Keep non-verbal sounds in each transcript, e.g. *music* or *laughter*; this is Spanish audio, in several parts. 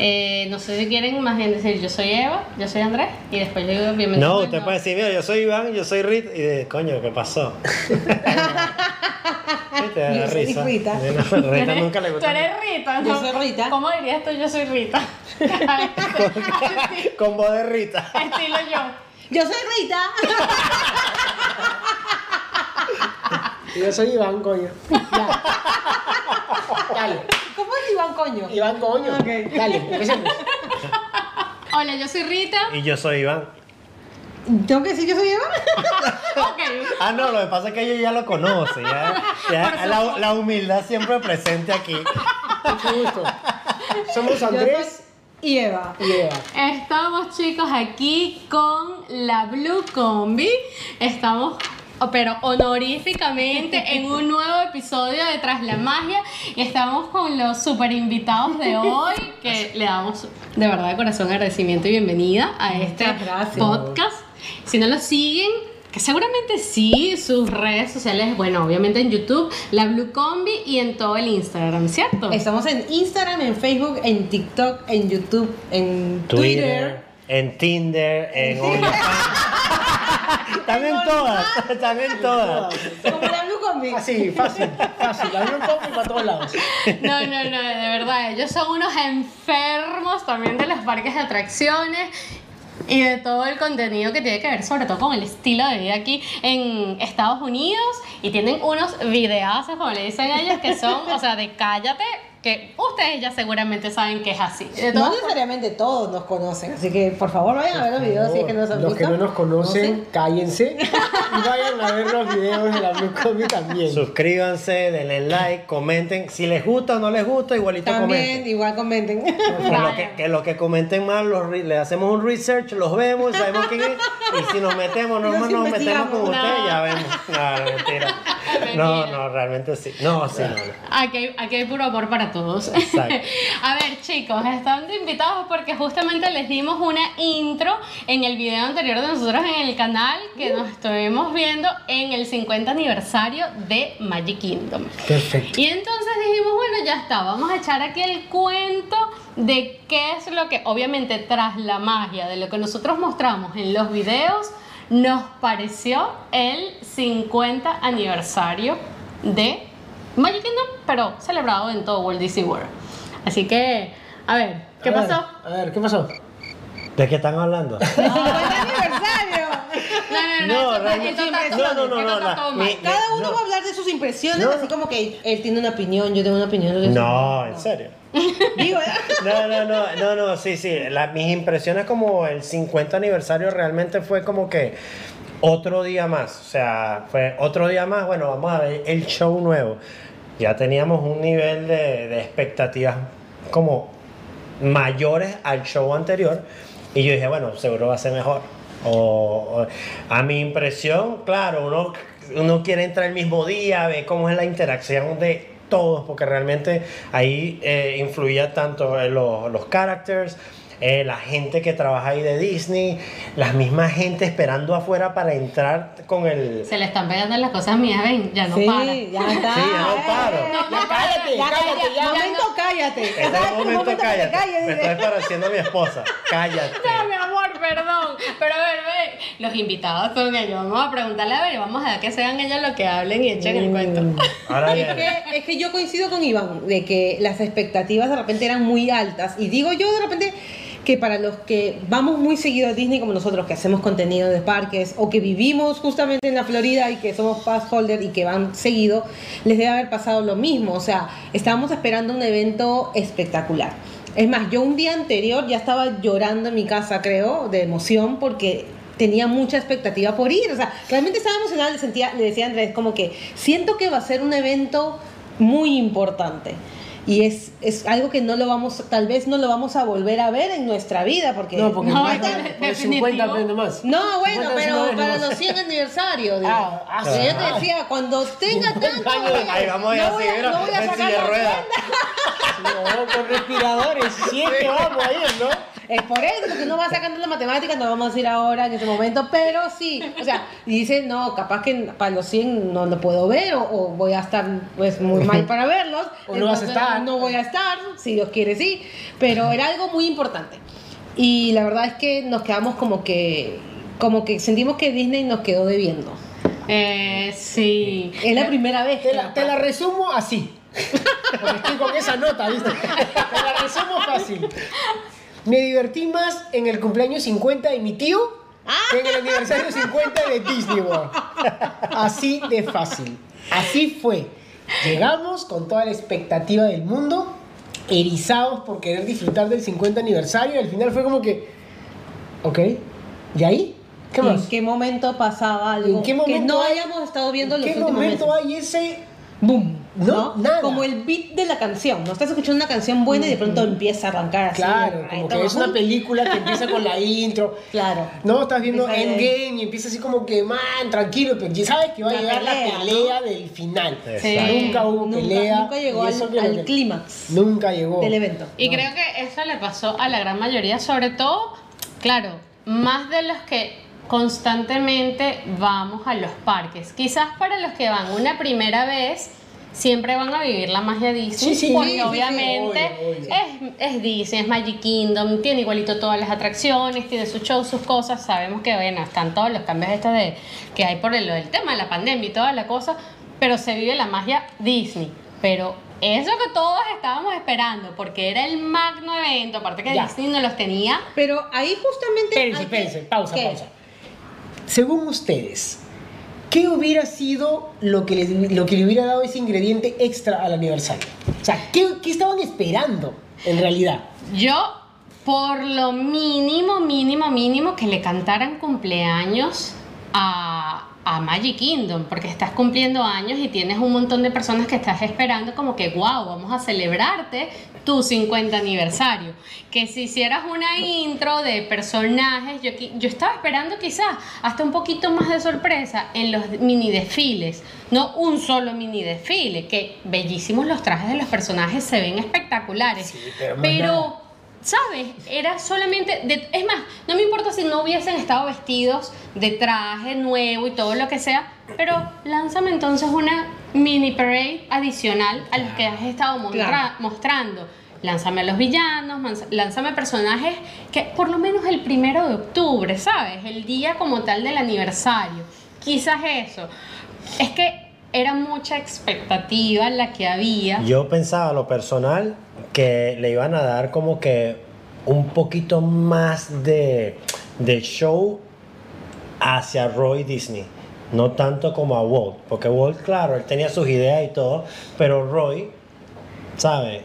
Eh, no sé si quieren más bien decir yo soy Eva, yo soy Andrés y después yo digo bienvenido. No, usted puede decir, mira, yo soy Iván, yo soy Rita, y de, coño, ¿qué pasó? *laughs* Te da Yo soy risa. Rita. No, Rita nunca le Tú gusta. eres Rita, Yo ¿no? soy Rita. ¿Cómo dirías tú yo soy Rita? *laughs* *laughs* Con voz de Rita. Estilo yo. Yo soy Rita. Yo soy Iván, coño. Ya. Dale. ¿Cómo es Iván Coño? Iván, coño. Ok. Dale, empecemos. Hola, yo soy Rita. Y yo soy Iván. ¿Tengo que decir yo soy Eva? *laughs* Ok. Ah, no, lo que pasa es que ella ya lo conoce. Ya, *laughs* ya la, la humildad siempre presente aquí. Mucho gusto. Somos Andrés y Eva. y Eva. Estamos chicos aquí con la Blue Combi. Estamos pero honoríficamente en un nuevo episodio de Tras la Magia y estamos con los super invitados de hoy que le damos de verdad de corazón agradecimiento y bienvenida a este podcast. Si no lo siguen, que seguramente sí, sus redes sociales, bueno, obviamente en YouTube, la Blue Combi y en todo el Instagram, ¿cierto? Estamos en Instagram, en Facebook, en TikTok, en YouTube, en Twitter, Twitter. en Tinder, en *laughs* OnlyFans. Están en todas, *laughs* están en todas. Como la Blue Combi. Así, fácil, fácil. Abrir un poco y para todos lados. No, no, no, de verdad, ellos son unos enfermos también de los parques de atracciones y de todo el contenido que tiene que ver sobre todo con el estilo de vida aquí en Estados Unidos y tienen unos videazos, como le dicen ellos, que son, o sea, de cállate, que ustedes ya seguramente saben que es así. De No necesariamente todos nos conocen, así que por favor vayan a ver los videos si es que no nos han Los visto. que no nos conocen, No sé. cállense *laughs* y vayan a ver los videos de la Blue Combi también. Suscríbanse, denle like, comenten. Si les gusta o no les gusta, igualito También, comenten. igual comenten. Que lo que, que lo que comenten más, los le hacemos un research, los vemos, sabemos quién es. Y si nos metemos, no Los nos metemos con ustedes, ya vemos. No, mentira. No, no, realmente sí. No, sí, no. no. Aquí hay, aquí hay puro amor para todos. Exacto. *laughs* A ver, chicos, están invitados porque justamente les dimos una intro en el video anterior de nosotros en el canal que nos estuvimos viendo en el 50 aniversario de Magic Kingdom. Perfecto. Y entonces dijimos, bueno, ya está, vamos a echar aquí el cuento de qué es lo que, obviamente, tras la magia de lo que nosotros mostramos en los videos, nos pareció el 50 aniversario de Magic Kingdom, pero celebrado en todo Walt Disney World. Así que, a ver, ¿qué A ver, pasó? A ver, ¿qué pasó? ¿De qué están hablando? *laughs* ¡Feliz aniversario! No, no, No, no. Cada uno No. va a hablar de sus impresiones, No. así como que él tiene una opinión, yo tengo una opinión. No, en serio. ¿Eh? *laughs* No, no, no, no, no, sí, sí. La- mis impresiones como el 50 aniversario realmente fue como que otro día más. O sea, fue otro día más. Bueno, vamos a ver el show nuevo. Ya teníamos un nivel de, de expectativas como mayores al show anterior. Y yo dije, bueno, seguro va a ser mejor. O, a mi impresión, claro, uno, uno quiere entrar el mismo día, ver cómo es la interacción de todos, porque realmente ahí eh, influía tanto eh, los, los characters, eh, la gente que trabaja ahí de Disney, la misma gente esperando afuera para entrar con el... Se le están pegando las cosas mías, ven, ya no sí, para. ya está. Sí, ya no paro. No, Ya cállate, Ya, cállate, cállate, ya. momento, cállate. En ¿Sabes este qué momento te cállate. calles? Me estoy pareciendo a mi esposa. Cállate. No, mi amor, perdón. Pero a ver, ve, los invitados son ellos. Vamos a preguntarle a ver y vamos a dejar que sean ellos los que hablen y echen el cuento. Ahora Es que, es que yo coincido con Iván de que las expectativas de repente eran muy altas y digo yo de repente que para los que vamos muy seguido a Disney como nosotros que hacemos contenido de parques o que vivimos justamente en la Florida y que somos pass holder y que van seguido les debe haber pasado lo mismo. O sea estábamos esperando un evento espectacular. Es más yo un día anterior ya estaba llorando en mi casa creo de emoción porque tenía mucha expectativa por ir, o sea, realmente estaba emocionada, le, sentía, le decía Andrés como que siento que va a ser un evento muy importante y es, es algo que no lo vamos, tal vez no lo vamos a volver a ver en nuestra vida porque... No, porque No, más, de- porque definitivo. 50 aprende más. No, bueno, 50 pero para los más. 100 aniversarios. digo. Ah, ah, O sea, yo te ah. decía, cuando tenga 50 tanto, años, voy a- Ahí vamos no voy así, a- no voy a sacar la cuenta. *laughs* No, con respiradores, siete vamos a ir, ¿no? Es por eso, porque uno va sacando la matemática, no vamos a decir ahora en este momento, pero sí, o sea, y dice, no, capaz que para los 100 no lo puedo ver o, o voy a estar pues muy mal para verlos. *laughs* O no vas a estar. No voy a estar, si Dios quiere sí, pero era algo muy importante. Y la verdad es que nos quedamos como que, como que sentimos que Disney nos quedó debiendo. Eh, sí. Es la primera vez Te que la, te la resumo así. *laughs* Porque estoy con esa nota, ¿viste? Te la resumo fácil. Me divertí más en el cumpleaños 50 de mi tío que en el aniversario 50 de Disney World. *laughs* Así de fácil. Así fue. Llegamos con toda la expectativa del mundo, erizados por querer disfrutar del 50 aniversario y al final fue como que, ok, ¿y ahí? ¿Qué ¿En más? qué momento pasaba algo ¿En qué que momento no hay- hayamos estado viendo ¿En los qué últimos momento meses? hay ese boom, No, nada. Como el beat de la canción, no estás escuchando una canción buena y de pronto empieza a arrancar así. Claro, como que es una película que empieza con la *laughs* intro. Claro. No, estás viendo Endgame y empieza así como que, man, tranquilo, pero ya sabes que va a La llegar la pelea, del final. Sí. Nunca hubo Nunca, pelea. nunca llegó al, al clímax Nunca llegó. del evento. Y No. creo que eso le pasó a la gran mayoría, sobre todo, claro, más de los que constantemente vamos a los parques. Quizás para los que van una primera vez, siempre van a vivir la magia Disney, Sí, sí, porque sí, sí, obviamente obvio, obvio. Es, es Disney, es Magic Kingdom, tiene igualito todas las atracciones, tiene sus shows, sus cosas, sabemos que bueno, están todos los cambios estos de, que hay por el, tema de la pandemia y toda la cosa, pero se vive la magia Disney. Pero eso que todos estábamos esperando, porque era el magno evento, aparte que Ya. Disney no los tenía, Pero ahí justamente. Que- espérense, pausa, ¿Qué? pausa. Según ustedes, ¿qué hubiera sido lo que, lo que le hubiera dado ese ingrediente extra al aniversario? O sea, ¿qué, qué estaban esperando en realidad? Yo, por lo mínimo, mínimo, mínimo, que le cantaran cumpleaños a, a Magic Kingdom, porque estás cumpliendo años y tienes un montón de personas que estás esperando como que, wow, vamos a celebrarte tu 50 aniversario. Que si hicieras una intro de personajes, yo, yo estaba esperando quizás hasta un poquito más de sorpresa en los mini desfiles, no un solo mini desfile, que bellísimos los trajes de los personajes, se ven espectaculares. Sí, pero. ¿Sabes? Era solamente, de- es más, no me importa si no hubiesen estado vestidos de traje nuevo y todo lo que sea, pero lánzame entonces una mini parade adicional a los que has estado Claro. mostrando. Lánzame a los villanos, lánzame personajes que por lo menos el primero de octubre, ¿sabes? El día como tal del aniversario. Quizás eso. Es que era mucha expectativa la que había. Yo pensaba, lo personal, que le iban a dar como que un poquito más de, de show hacia Roy Disney. No tanto como a Walt. Porque Walt, claro, él tenía sus ideas y todo. Pero Roy, ¿sabes?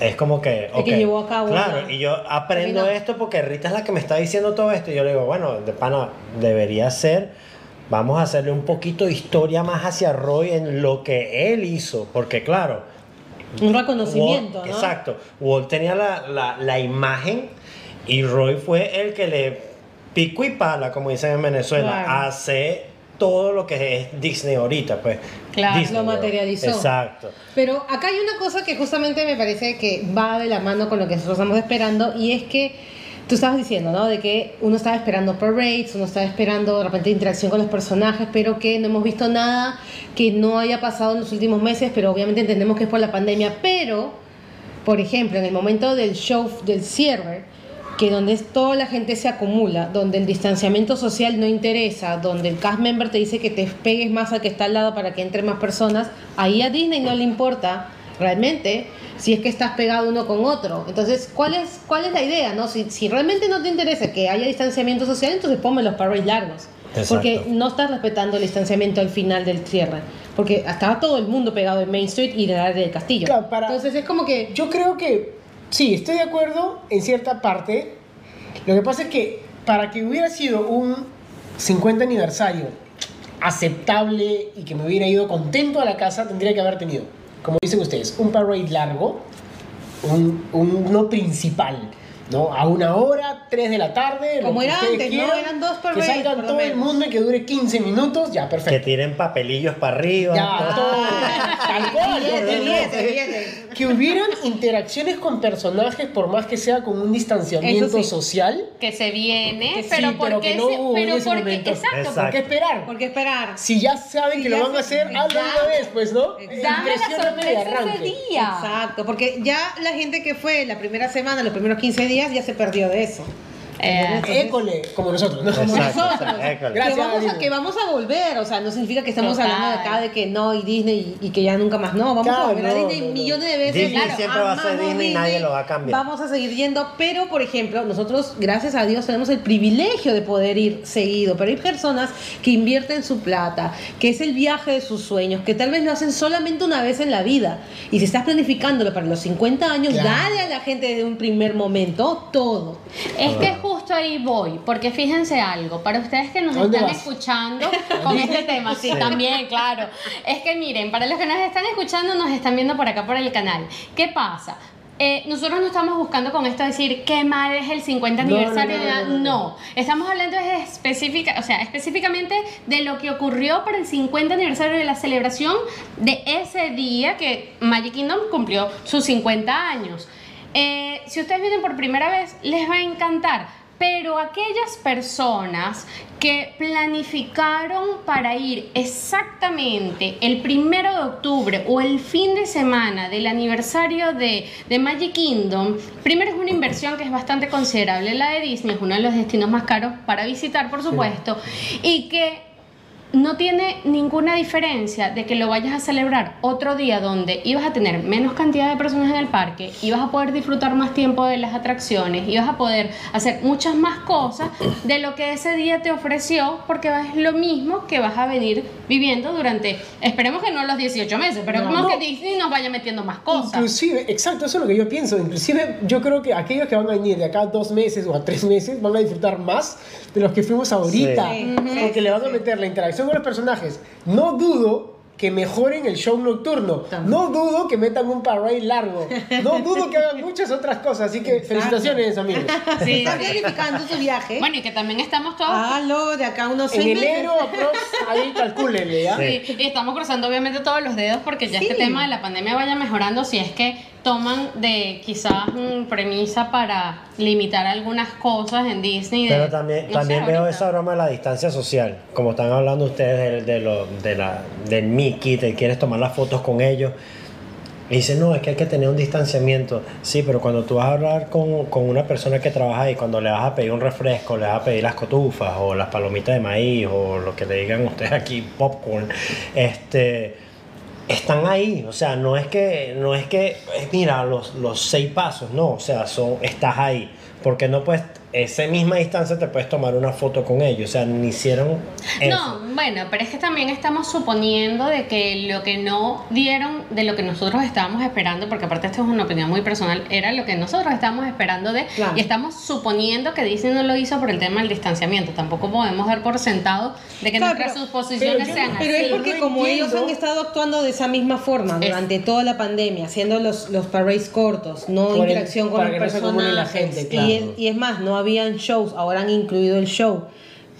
Es como que. El que llevó a cabo Claro, la- y yo aprendo esto porque Rita es la que me está diciendo todo esto. Y yo le digo, bueno, de pana, debería ser. Vamos a hacerle un poquito de historia más hacia Roy en lo que él hizo. Porque, claro, Un reconocimiento, Walt- ¿no? Exacto. Walt tenía la, la, la imagen y Roy fue el que le pico y pala, como dicen en Venezuela, Claro. hace todo lo que es Disney ahorita, pues. Claro, Disney lo materializó. Exacto. Pero acá hay una cosa que justamente me parece que va de la mano con lo que nosotros estamos esperando y es que tú estabas diciendo, ¿no? De que uno estaba esperando parades, uno estaba esperando de repente interacción con los personajes, pero que no hemos visto nada que no haya pasado en los últimos meses, pero obviamente entendemos que es por la pandemia. Pero, por ejemplo, en el momento del show del cierre, que donde toda la gente se acumula, donde el distanciamiento social no interesa, donde el cast member te dice que te pegues más al que está al lado para que entren más personas, ahí a Disney no le importa realmente si es que estás pegado uno con otro. Entonces, ¿cuál es, cuál es la idea? No? Si, si realmente no te interesa que haya distanciamiento social, entonces ponme los parades largos. Exacto. Porque no estás respetando el distanciamiento al final del cierre. Porque estaba todo el mundo pegado en Main Street y en el área del castillo. Claro, para- Entonces es como que... Yo creo que sí, estoy de acuerdo en cierta parte. Lo que pasa es que para que hubiera sido un 50 aniversario aceptable y que me hubiera ido contento a la casa, tendría que haber tenido, como dicen ustedes, un parade largo, un, un no principal. ¿no? A una hora, 3 de la tarde. Como que era antes, ¿no? Eran dos Que parades, salgan por todo el mundo y que dure 15 minutos, ya, Que perfecto. tiren papelillos para arriba. Ya, todo. todo Tal cual, Que hubieran interacciones con personajes por más que sea con un distanciamiento sí. social. Que se viene, Que sí, pero pero porque que no hubo en pero ese porque momento. exacto, Exacto. ¿Por qué esperar? ¿Por qué esperar? Si ya saben Si que ya lo van a se- hacer, hazlo de una vez, pues, ¿no? Exacto. Dame la sorpresa ese día. Exacto, porque ya la gente que fue la primera semana, los primeros 15 días, ya se perdió de eso. Eh, École, como nosotros, ¿no? Como Exacto, nosotros. exacto. Gracias, que, vamos a, Disney. que vamos a volver, o sea, no significa que estamos Total. hablando de acá de que no y Disney y, y que ya nunca más no. Vamos Claro, a volver a no, Disney no, millones de veces. Disney siempre va a ser Disney y nadie lo va a cambiar. Vamos a seguir yendo, pero por ejemplo, nosotros, gracias a Dios, tenemos el privilegio de poder ir seguido. Pero hay personas que invierten su plata, que es el viaje de sus sueños, que tal vez lo hacen solamente una vez en la vida. Y si estás planificándolo para los 50 años, Claro. dale a la gente de un primer momento todo. Es que justo ahí voy, porque fíjense algo, para ustedes que nos ¿A dónde están vas? escuchando con este tema, sí, también, claro. Es que miren, para los que nos están escuchando, nos están viendo por acá por el canal. ¿Qué pasa? Eh, nosotros no estamos buscando con esto decir qué mal es el 50 No, no, aniversario, no, de no, no, no. Estamos hablando es específica, o sea, específicamente de lo que ocurrió para el 50 aniversario de la celebración de ese día que Magic Kingdom cumplió sus 50 años. Eh, si ustedes vienen por primera vez, les va a encantar. Pero aquellas personas que planificaron para ir exactamente el primero de octubre o el fin de semana del aniversario de, de Magic Kingdom, primero es una inversión que es bastante considerable. La de Disney es uno de los destinos más caros para visitar, por supuesto, y que no tiene ninguna diferencia de que lo vayas a celebrar otro día donde ibas a tener menos cantidad de personas en el parque, ibas a poder disfrutar más tiempo de las atracciones, ibas a poder hacer muchas más cosas de lo que ese día te ofreció, porque es lo mismo que vas a venir viviendo durante, esperemos que no los 18 meses, pero No. como No. que Disney nos vaya metiendo más cosas. Inclusive, exacto, eso es lo que yo pienso. Inclusive, yo creo que aquellos que van a venir de acá a dos meses o a tres meses van a disfrutar más de los que fuimos ahorita. Sí. Porque le van a meter la interacción con los personajes. No dudo que mejoren el show nocturno. También. No dudo que metan un parade largo. No *laughs* dudo que hagan muchas otras cosas. Así que felicitaciones, amigos. *laughs* Sí, Está sí. planificando su viaje. Bueno, y que también estamos todos Halo, de acá unos En seis meses. enero, aprox, ahí *laughs* calcúlenle, ¿ya? Sí. Sí, y estamos cruzando obviamente todos los dedos porque ya Sí. este tema de la pandemia vaya mejorando si es que toman de quizás mm, premisa para limitar algunas cosas en Disney. de- Pero también, no sé, también veo ahorita. esa broma de la distancia social. Como están hablando ustedes de, de lo, de la, del Mickey, te quieres tomar las fotos con ellos. Y dicen, no, es que hay que tener un distanciamiento. Sí, pero cuando tú vas a hablar con, con una persona que trabaja ahí, cuando le vas a pedir un refresco, le vas a pedir las cotufas o las palomitas de maíz o lo que le digan ustedes aquí, popcorn, este, están ahí. O sea, no es que, no es que, eh, mira, los, los seis pasos, no, o sea, son, estás ahí. Porque no puedes, esa misma distancia te puedes tomar una foto con ellos. O sea, ni hicieron eso. No, bueno, pero es que también estamos suponiendo de que lo que no dieron de lo que nosotros estábamos esperando, porque aparte esto es una opinión muy personal, era lo que nosotros estábamos esperando de, Claro. y estamos suponiendo que Disney no lo hizo por el tema del distanciamiento. Tampoco podemos dar por sentado de que Claro, nuestras pero- suposiciones pero yo- sean Pero así. es porque no como entiendo. ellos han estado actuando de esa misma forma Es- durante toda la pandemia, haciendo los, los parades cortos, no Por el- interacción con se acumule la personajes. gente, y, claro. es, y es más, no habían shows, ahora han incluido el show.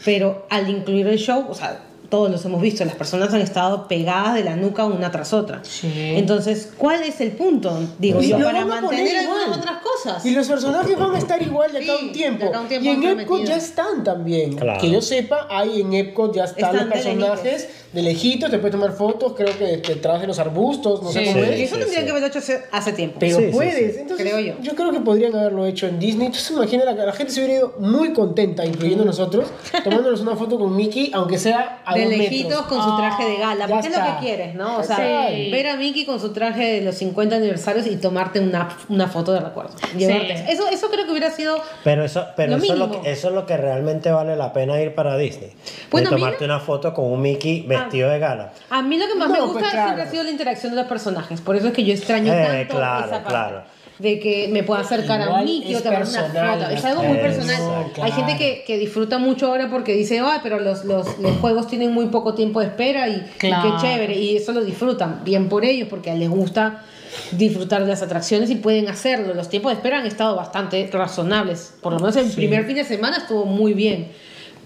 Pero al incluir el show, o sea, todos los hemos visto, las personas han estado pegadas de la nuca una tras otra. Sí. Entonces, ¿cuál es el punto? Digo Y yo, para van a poner mantener igual. algunas otras cosas. Y los personajes van a estar igual de acá Sí, un tiempo. de acá a un tiempo y en Epcot ya están también. Claro. Que yo sepa, hay en Epcot ya están, Están los personajes de lejitos, te puedes tomar fotos, creo que detrás de los arbustos, no sé cómo Sí. es. Y eso sí, tendrían sí. que haberlo hecho hace, tiempo. Pero puedes, sí. entonces Creo yo. creo que podrían haberlo hecho en Disney. Entonces imagina, la, la gente se hubiera ido muy contenta, incluyendo nosotros, tomándonos una foto con Mickey, aunque sea *laughs* a de dos lejitos metros. con su traje de gala, ya porque es lo está. que quieres, ¿no? O sea, Sí. ver a Mickey con su traje de los 50 aniversarios y tomarte una, una foto de recuerdo. Llevarte. Eso, eso creo que hubiera sido. Pero eso, pero Lo eso, es lo que, eso es lo que realmente vale la pena ir para Disney. Bueno, de a tomarte no- una foto con un Mickey vestido de gala. A mí lo que más No, me pues, gusta claro. siempre ha sido la interacción de los personajes. Por eso es que yo extraño Eh, tanto claro, esa parte. claro. De que me pueda acercar a un Mickey o es tomar una personal, foto. Es algo muy Eso, personal. claro. Hay gente que, que disfruta mucho ahora porque dice, ay, pero los, los, los juegos tienen muy poco tiempo de espera y, qué chévere. Y eso lo disfrutan. Bien por ellos porque les gusta disfrutar de las atracciones y pueden hacerlo. Los tiempos de espera han estado bastante razonables. Por lo menos el primer fin de semana estuvo muy bien.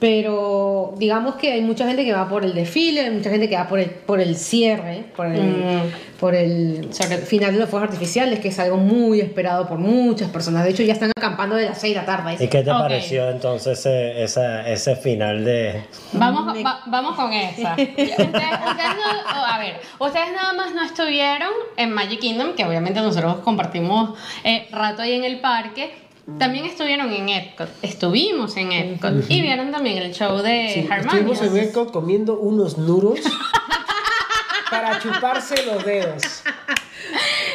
Pero digamos que hay mucha gente que va por el desfile, hay mucha gente que va por el, por el cierre, por el, Mm. por el final de los fuegos artificiales, que es algo muy esperado por muchas personas. De hecho, ya están acampando de las 6 de la tarde. ¿Y qué te pareció entonces ese, esa- ese final de... Vamos, Me- va- vamos con esa. *laughs* Ustedes, ustedes no- a ver, ustedes nada más no estuvieron en Magic Kingdom, que obviamente nosotros compartimos eh, rato ahí en el parque. También estuvieron en Epcot. Estuvimos en Epcot. Y vieron también el show de Sí, Harmonious. estuvimos en Epcot comiendo unos nuros para chuparse los dedos. *laughs*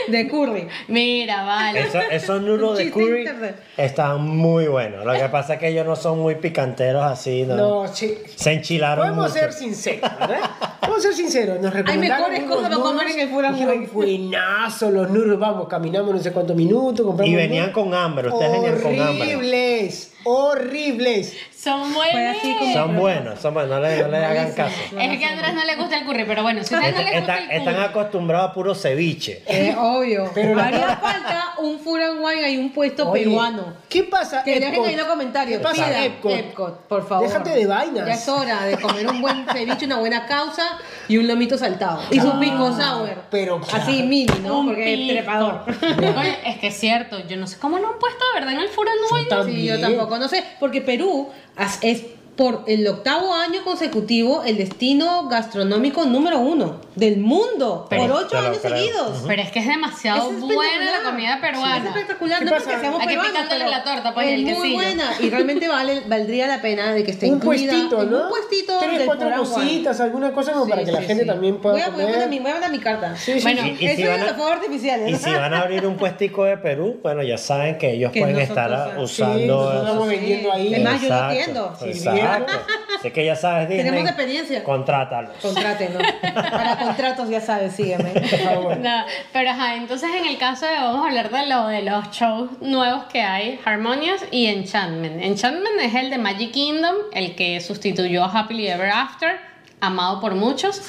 De curry. Mira, vale. Eso- esos nudos de curry internet. están muy buenos. Lo que pasa es que ellos no son muy picanteros así, ¿no? No, sí. Se enchilaron Podemos mucho. ser sinceros, ¿verdad? Podemos ser sinceros. Nos recomendaron mejores cosas para comer en el Wine. Buenazo los nuros, vamos, caminamos no sé cuántos minutos, compramos Y venían con hambre, ustedes venían con hambre. Horribles, horribles. Son así buenos. como- Son buenos, son buenos, no le, no le hagan caso. Es que a Andrés no le gusta el curry, pero bueno, si a ustedes no les gusta Están, el están curry. acostumbrados a puro ceviche. Eh, obvio. Pero haría falta un food and wine, hay un puesto Oye, peruano. ¿Qué pasa, Que dejen Epcot? ahí los comentarios. ¿Qué pasa, Pidan Epcot? por favor. Déjate de vainas. Ya es hora de comer un buen ceviche, una buena causa y un lomito saltado. Y su pico sour. Pero Así mini, ¿no? Un Porque es pico. trepador. Oye, es que es cierto, yo no sé cómo no han puesto de verdad en el Food and Yo Wine. también. Sí, yo tampoco. No sé, porque Perú es por el octavo año consecutivo el destino gastronómico número uno del mundo. Pero- por ocho años creo. seguidos. Pero es que es demasiado Es buena espectacular. la comida Es peruana. espectacular, ¿Qué no pasa? porque seamos Hay que peruanos, picarle pero la torta, pues, es el muy quesillo. buena y realmente *laughs* vale, valdría la pena de que esté un incluida puestito, en ¿no? un puestito Tres, cuatro cositas, alguna cosa como Sí, para que la sí, gente sí. también pueda voy a, voy a mi, voy a mandar mi carta. Sí, sí, Bueno, sí. Y- y Eso si es a- los fuegos artificiales. Y si van a abrir un puestico de Perú, bueno, ya saben que ellos Que pueden estar usando. Sí, nosotros esos- estamos vendiendo ahí. Es más, yo lo Exacto, atiendo. Exacto. Así que ya sabes, Disney. Tenemos experiencia. Contrátalos. Contrátenos. *laughs* Para contratos, ya sabes, sígueme. *laughs* Favor. No, pero ajá, entonces en el caso de, vamos a hablar de lo de los shows nuevos que hay, Harmonious y Enchantment. Enchantment es el de Magic Kingdom, el que sustituyó a Happily Ever After, amado por muchos.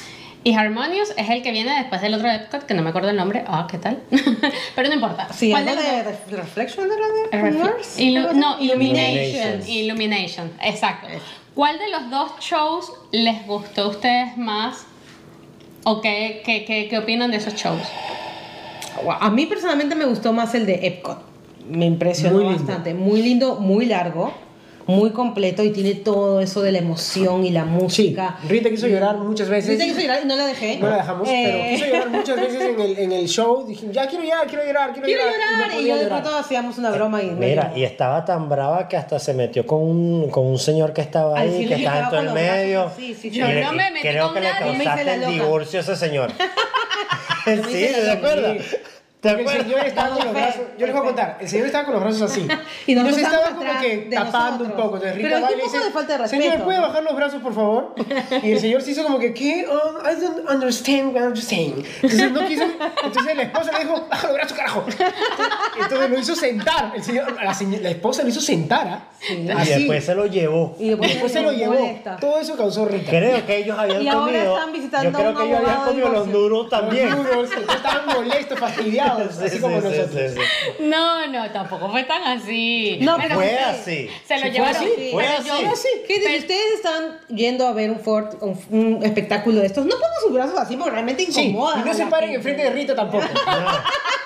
Y Harmonious es el que viene después del otro Epcot, que no me acuerdo el nombre. Ah, ¿qué tal? *laughs* pero no importa. Sí, ¿Cuál de de Reflection de la de Refle- así. no, Illumination. Illumination. Illumination, exacto. ¿Cuál de los dos shows les gustó a ustedes más? ¿O qué, qué, qué, qué opinan de esos shows? A mí personalmente me gustó más el de Epcot. Me impresionó Muy bastante. Muy lindo, muy largo, muy completo y tiene todo eso de la emoción y la Sí, música. Rita quiso llorar muchas veces. Ahorita quiso llorar y no la dejé. No la dejamos, pero Eh, quiso llorar muchas veces en el, en el show. Dije, ya quiero llorar, quiero llorar, quiero, Quiero llorar. llorar. no Y, yo de pronto hacíamos una broma y me Mira, y estaba tan brava que hasta se metió con un, con un señor que estaba ahí, que le estaba en todo el brazos medio. sí, Y sí. Yo le- no me metí creo con que le nadie. Hice causaste el divorcio a ese señor. *laughs* sí, hice ¿te acuerdas? loca. ¿Te Porque el señor estaba con los brazos. Yo les voy a contar. El señor estaba con los brazos así. *laughs* Y y nos nosotros estaba como que tapando un poco. Entonces Rita Pero va y le dice: de falta de Señor, respeto. ¿puede bajar los brazos, por favor? *laughs* Y el señor se hizo como que, ¿qué? Oh, I don't understand what you're saying. Entonces no quiso. Entonces la esposa le dijo: Baja los brazos, carajo. Entonces lo hizo sentar. El señor, la, señora- la esposa lo hizo sentar. ¿ah? Y Así. después se lo llevó. Y después, Después se lo llevó. molesta. Todo eso causó Rita. Creo que ellos habían Y ahora comido. están visitando yo creo que ellos habían comido los duros también. Los duros, entonces estaban molestos, fastidiados, Sí, así sí, como sí, nosotros. sí, sí. No, no, tampoco fue tan así. No, Bueno, Fue sí, así. Se lo Sí, fue llevaron. así, fue Pero así. yo- Fue así. ¿Qué dice? Pero- ustedes están yendo a ver un, Ford, un, un espectáculo de estos, no pongan sus brazos así porque realmente Sí, incomoda. y no se paren enfrente de Rita tampoco. *laughs*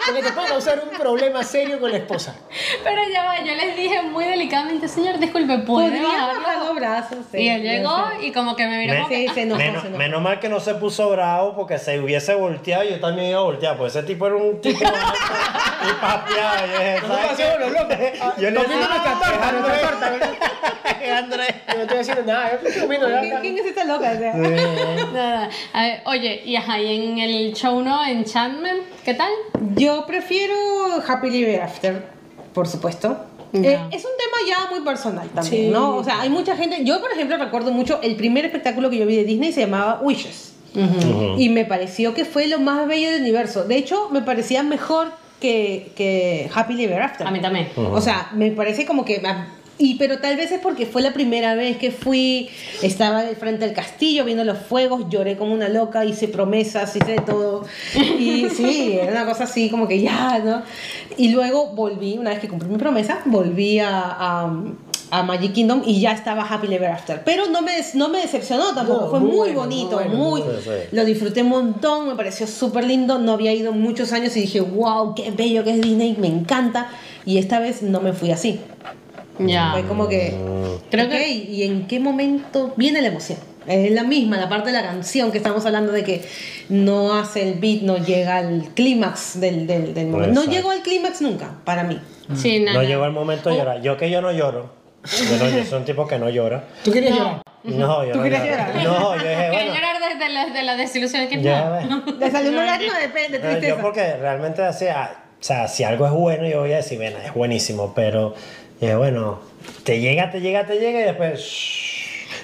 Porque te puede causar un problema serio con la esposa. Pero ya va, yo les dije muy delicadamente, señor, disculpe, ¿puede Podría bajar los brazos. sí, Y él llegó sé. y como que me miró Me- como que, Sí, se enojó, menos, se enojó. menos mal que no se puso bravo porque se hubiese volteado yo también iba a voltear. Pues ese tipo era un tipo y papeado. Yo dije, ¿sabes qué? locos. Ah, Yo le comiendo decía, nuestra torta, "Es nuestra Andrés". torta, no estoy haciendo nada, yo estoy comiendo. ¿Quién, quién es esta loca? O sea, *laughs* Nada. A ver, oye, y ajá, y en el show no, Enchantment, ¿qué tal? Yo prefiero Happily Ever After, por supuesto. Ya. Eh, es un tema ya muy personal también, Sí. ¿no? O sea, hay mucha gente. Yo, por ejemplo, recuerdo mucho el primer espectáculo que yo vi de Disney se llamaba Wishes. Y me pareció que fue lo más bello del universo. De hecho, me parecía mejor que, que Happily Ever After. A mí también. O sea, me parece como que... Y, pero tal vez es porque fue la primera vez que fui, estaba de frente al castillo viendo los fuegos, lloré como una loca, hice promesas, hice de todo. Y *laughs* sí, era una cosa así como que ya, ¿no? Y luego volví, una vez que cumplí mi promesa, volví a, a, a Magic Kingdom y ya estaba Happy Ever After. Pero no me, no me decepcionó tampoco, No, fue muy bueno, bonito, muy muy, bueno, sí, sí. lo disfruté un montón, me pareció súper lindo, no había ido muchos años y dije, wow, qué bello que es Disney, me encanta. Y esta vez no me fui así. Ya. Fue como que, Creo que- ¿y en qué momento viene la emoción? Es la misma, la parte de la canción que estamos hablando de que no hace el beat, no llega al clímax del, del, del momento. No llegó al clímax nunca, para mí. Sí, No llegó el momento de llorar. Yo que yo no lloro. Yo, no, yo soy un tipo que no llora. ¿Tú querías No. llorar? No, yo ¿Tú no querías llorar? No, yo dije, Que bueno. llorar desde la, de la desilusión que Ya de, pe- de No, *laughs* tristeza. yo porque realmente así, o sea, si algo es bueno, yo voy a decir, bueno, es buenísimo, pero bueno, te llega, te llega, te llega y después shh,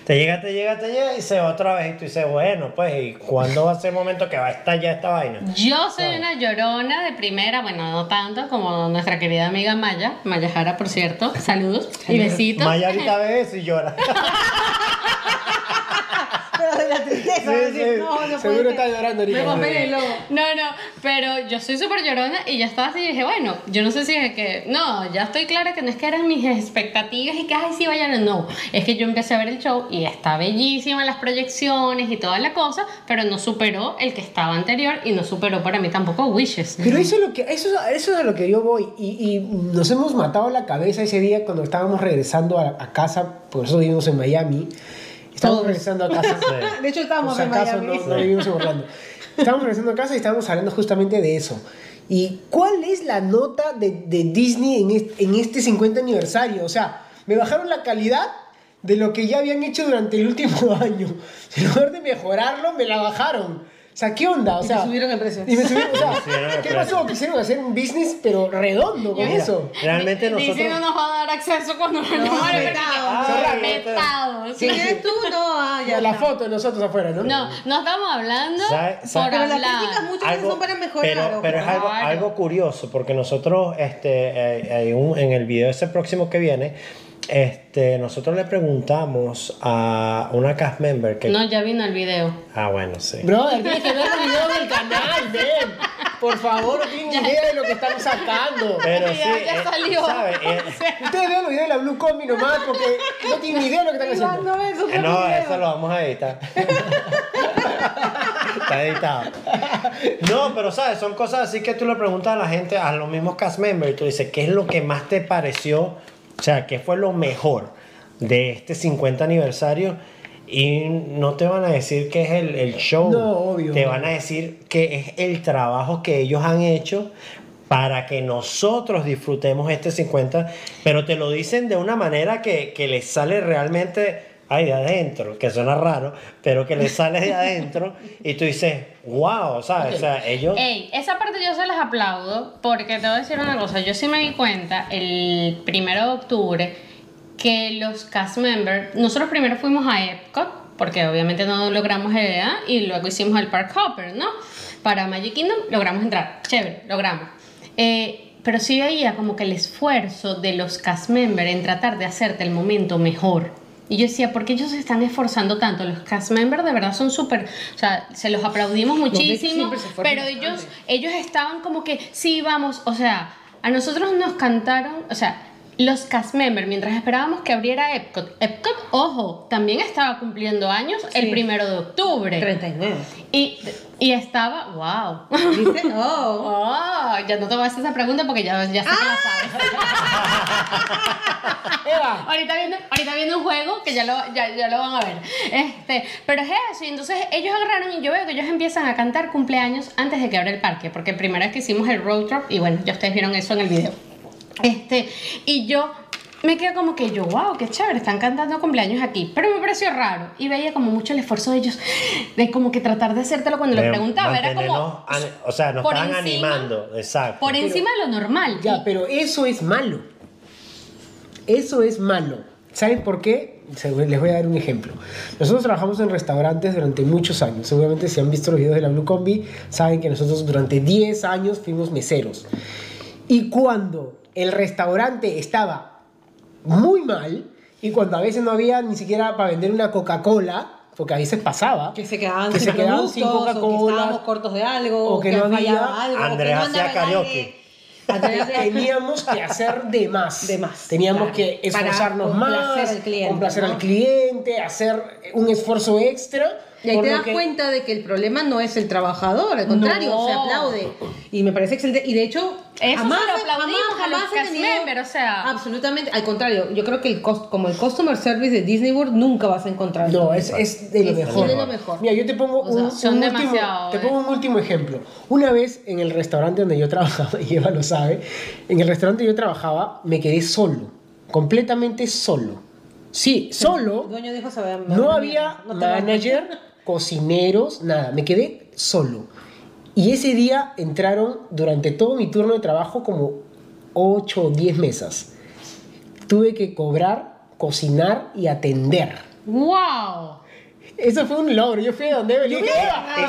te llega, te llega, te llega y se va otra vez y tú dices, bueno, pues, ¿y cuándo va a ser el momento que va a estallar esta vaina? Yo soy una llorona de primera, bueno, no tanto como nuestra querida amiga Maya, Maya Jara, por cierto. Saludos y besitos. Maya ahorita *laughs* ve eso y llora. *laughs* De la tristeza, Sí, decir, sí. no, no Seguro puede está ser. llorando ahorita. Me compré el lobo. No, no, pero yo soy súper llorona y ya estaba así y dije, bueno, yo no sé si es que, no, ya estoy clara que no es que eran mis expectativas y que, ay, sí, vayan, no, es que yo empecé a ver el show y está bellísima las proyecciones y toda la cosa, pero no superó el que estaba anterior y no superó para mí tampoco Wishes. Pero eso es, lo que, eso, eso es a lo que yo voy. Y, y nos hemos matado la cabeza ese día cuando estábamos regresando a, a casa, por eso vivimos en Miami. Estábamos Todos. regresando a casa. De hecho, estábamos si en acaso Miami. no, no vivimos en Orlando. Estábamos regresando a casa y estábamos hablando justamente de eso. ¿Y cuál es la nota de, de Disney en este, en este 50 aniversario? O sea, me bajaron la calidad de lo que ya habían hecho durante el último *laughs* año. En lugar de mejorarlo, me la bajaron. O sea, ¿qué onda? O Y te sea, subieron el precio. Y me subieron, o sea, *laughs* subieron el ¿qué precio. pasó? Quisieron hacer un business, pero redondo con Mira, eso. realmente nosotros... no nos va a dar acceso cuando nos No, vamos a vetado. Ay, Vetado, sí. Si eres tú, no, ah, ya la está. foto de nosotros afuera, ¿no? No, no estamos hablando ¿Sabe- por Pero las hablar. críticas muchas veces son para mejorar. pero, es algo, Claro. algo curioso porque nosotros este, eh, hay un- en el video ese próximo que viene este, nosotros le preguntamos a una cast member que No, ya vino el video. ah bueno sí Brother, tienes que ver los videos del canal, ven. Por favor, no tienen idea de lo que estamos sacando. pero Ya- sí ya eh, salió. ¿sabe? *laughs* Eh, Ustedes vean los videos de la Blue Combi nomás porque no tienen idea de lo que están haciendo. no eh, no video. eso lo vamos a editar *laughs* está editado no pero sabes son cosas así que tú le preguntas a la gente a los mismos cast members y tú dices qué es lo que más te pareció o sea qué fue lo mejor de este 50 aniversario y no te van a decir que es el, el show No, obvio. te van a decir que es el trabajo que ellos han hecho para que nosotros disfrutemos este 50, pero te lo dicen de una manera que, que les sale realmente, ay, de adentro, que suena raro, pero que les *laughs* sale de adentro y tú dices, wow, ¿sabes? O sea, ellos... Ey, esa parte yo se las aplaudo porque te voy a decir una cosa. Yo sí me di cuenta el primero de octubre que los cast members, nosotros primero fuimos a Epcot porque obviamente no logramos el ¿eh? y luego hicimos el Park Hopper, ¿no? Para Magic Kingdom logramos entrar, chévere, logramos. Eh, pero sí veía como que el esfuerzo de los cast members en tratar de hacerte el momento mejor. Y yo decía, ¿por qué ellos se están esforzando tanto? Los cast members de verdad son súper, o sea, se los aplaudimos muchísimo, pero ellos, ellos estaban como que, sí, vamos, o sea, a nosotros nos cantaron, o sea, los cast members, mientras esperábamos que abriera Epcot, Epcot, ojo, también estaba cumpliendo años el Sí. primero de octubre. 39. Y, y estaba, wow. ¿Viste? *laughs* Oh. Oh, ya no te voy a hacer esa pregunta porque ya, ya sé que la sabes. *laughs* Eva, ahorita, viendo, ahorita viendo un juego que ya lo, ya, ya lo van a ver. Este, pero es eso. Y entonces ellos agarraron y yo veo que ellos empiezan a cantar cumpleaños antes de que abra el parque. Porque primera vez que hicimos el road trip, y bueno, ya ustedes vieron eso en el video. Este, y yo me quedo como que yo, wow, qué chévere, están cantando cumpleaños aquí. Pero me pareció raro y veía como mucho el esfuerzo de ellos de como que tratar de hacértelo cuando lo de preguntaba. Era como. an- o sea, nos estaban encima- animando, exacto. Por encima de lo normal. ya, Y- pero eso es malo. Eso es malo. ¿Saben por qué? Se- Les voy a dar un ejemplo. Nosotros trabajamos en restaurantes durante muchos años. Seguramente si han visto los videos de la Blue Combi, saben que nosotros durante 10 años fuimos meseros. Y cuando el restaurante estaba muy mal, y cuando a veces no había ni siquiera para vender una Coca-Cola, porque a veces pasaba, Que se quedaban Que sin se quedaban sin que Coca-Cola, estábamos cortos de algo, o que no había- fallaba algo, que Andrea no hacía karaoke. teníamos que hacer de más. De más, Teníamos claro. que Para esforzarnos complacer más, al cliente, complacer ¿no? al cliente, hacer un esfuerzo extra. Y ahí por te das que- cuenta de que el problema no es el trabajador, al contrario, No. se aplaude. Y me parece excelente. Y de hecho, Eso jamás, se lo aplaudimos jamás, a los jamás he cast tenido- member, o sea. Absolutamente, al contrario, yo creo que el cost, como el customer service de Disney World nunca vas a encontrar. No, es, es de lo Es mejor. de lo mejor. Mira, yo te pongo O sea, un, son un último, te eh. pongo un último ejemplo. Una vez en el restaurante donde yo trabajaba, *laughs* y Eva lo sabe, en el restaurante yo trabajaba, me quedé solo, completamente solo. Sí, El solo. dueño dijo, No había manager, *laughs* cocineros, nada. Me quedé solo. Y ese día entraron durante todo mi turno de trabajo como 8 o 10 mesas. Tuve que cobrar, cocinar y atender. ¡Wow! Eso fue un logro. Yo fui a donde Evelyn ¿tú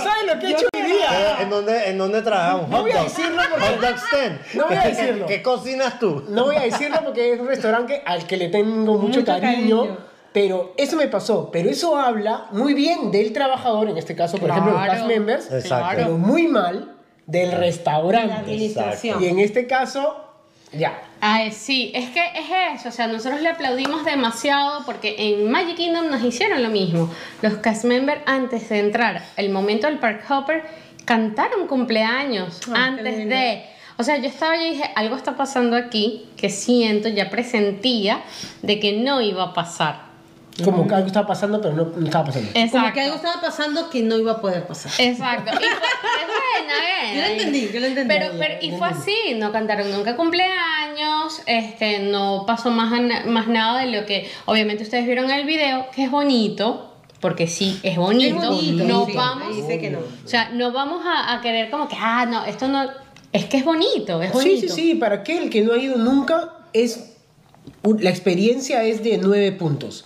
sabes lo que he hecho hoy día? Pero, ¿En dónde, ¿En dónde trabajamos? No voy a decirlo porque-. No voy a *laughs* ¿Qué- decirlo. ¿Qué, qué cocinas tú? No voy a decirlo porque es un restaurante al que le tengo mucho, Mucho cariño, cariño. Pero eso me pasó. Pero eso habla muy bien del trabajador, en este caso, por ejemplo, los Claro. cast members, Exacto. pero muy mal del restaurante. administración. Y en este caso, ya. Ay, sí, es que es eso, o sea, nosotros le aplaudimos demasiado porque en Magic Kingdom nos hicieron lo mismo. Los cast members antes de entrar, el momento del Park Hopper, cantaron cumpleaños Ah, qué antes de... O sea, yo estaba y dije, algo está pasando aquí que siento, ya presentía de que no iba a pasar. Como que algo estaba pasando, pero no, no estaba pasando. Exacto. Como que algo estaba pasando que no iba a poder pasar. Exacto. Y fue, es *laughs* buena, buena. Yo lo entendí, yo lo entendí. Pero, pero, y fue así, no cantaron nunca cumpleaños, este, no pasó más, más nada de lo que obviamente ustedes vieron en el video, que es bonito, porque sí, es bonito. Es bonito, no sí, vamos, sé que no. o sea, no vamos a, a querer como que, ah, no, esto no, es que es bonito, es Sí, bonito. sí, sí. Para aquel que no ha ido nunca, es la experiencia es de nueve puntos.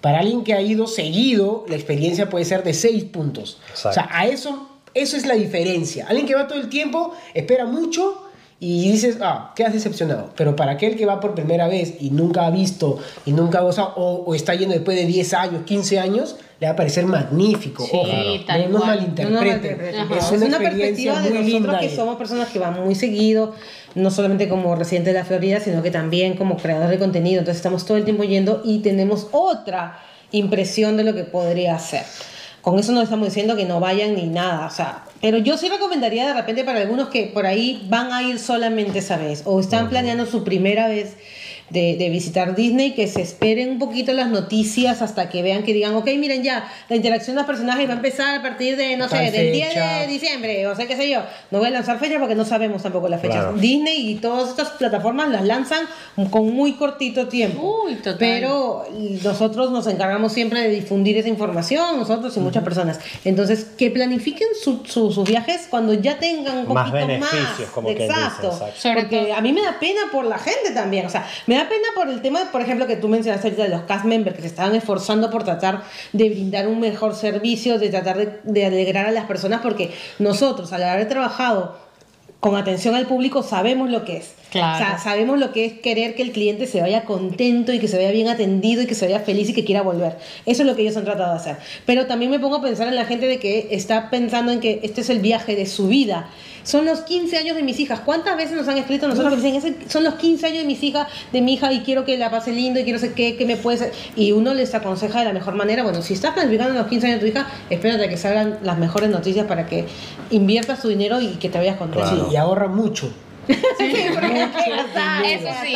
Para alguien que ha ido seguido, la experiencia puede ser de seis puntos. Exacto. O sea, a eso, eso es la diferencia. Alguien que va todo el tiempo, espera mucho y dices, ah, quedas decepcionado. Pero para aquel que va por primera vez y nunca ha visto y nunca ha gozado, o, o está yendo después de 10 años, 15 años, le va a parecer magnífico. Sí, Ojo, tal no nos malinterpreten. No, no. Es, Es una, una experiencia perspectiva de muy nosotros linda. que somos personas que van muy seguido, no solamente como residentes de la Florida, sino que también como creadores de contenido. Entonces estamos todo el tiempo yendo y tenemos otra impresión de lo que podría ser. Con eso no estamos diciendo que no vayan ni nada, o sea, pero yo sí recomendaría de repente para algunos que por ahí van a ir solamente esa vez o están planeando su primera vez de, de visitar Disney, que se esperen un poquito las noticias hasta que vean que digan, ok, miren ya, la interacción de los personajes va a empezar a partir de, no sé, del 10 fecha. de diciembre, o sea, qué sé yo. No voy a lanzar fechas porque no sabemos tampoco las fechas. Claro. Disney y todas estas plataformas las lanzan con muy cortito tiempo. Uy, total. Pero nosotros nos encargamos siempre de difundir esa información, nosotros y muchas personas. Entonces, que planifiquen su- su- sus viajes cuando ya tengan un Más poquito beneficios, más. como quien dice, exacto. exacto. Porque a mí me da pena por la gente también. O sea, me da pena por el tema, por ejemplo, que tú mencionaste ahorita de los cast members que se estaban esforzando por tratar de brindar un mejor servicio, de tratar de, de alegrar a las personas, porque nosotros, al haber trabajado con atención al público, sabemos lo que es. Claro. O sea, sabemos lo que es querer que el cliente se vaya contento y que se vaya bien atendido y que se vaya feliz y que quiera volver. Eso es lo que ellos han tratado de hacer. Pero también me pongo a pensar en la gente de que está pensando en que este es el viaje de su vida. Son los 15 años de mis hijas. ¿Cuántas veces nos han escrito nosotros que dicen, "Es el- son los 15 años de mis hijas, de mi hija y quiero que la pase lindo y quiero sé qué, qué me puede ser? Y uno les aconseja de la mejor manera, bueno, si estás planificando los 15 años de tu hija, espérate a que salgan las mejores noticias para que inviertas tu dinero y que te vayas contento. Claro. Sí, y ahorra mucho. Eso sí,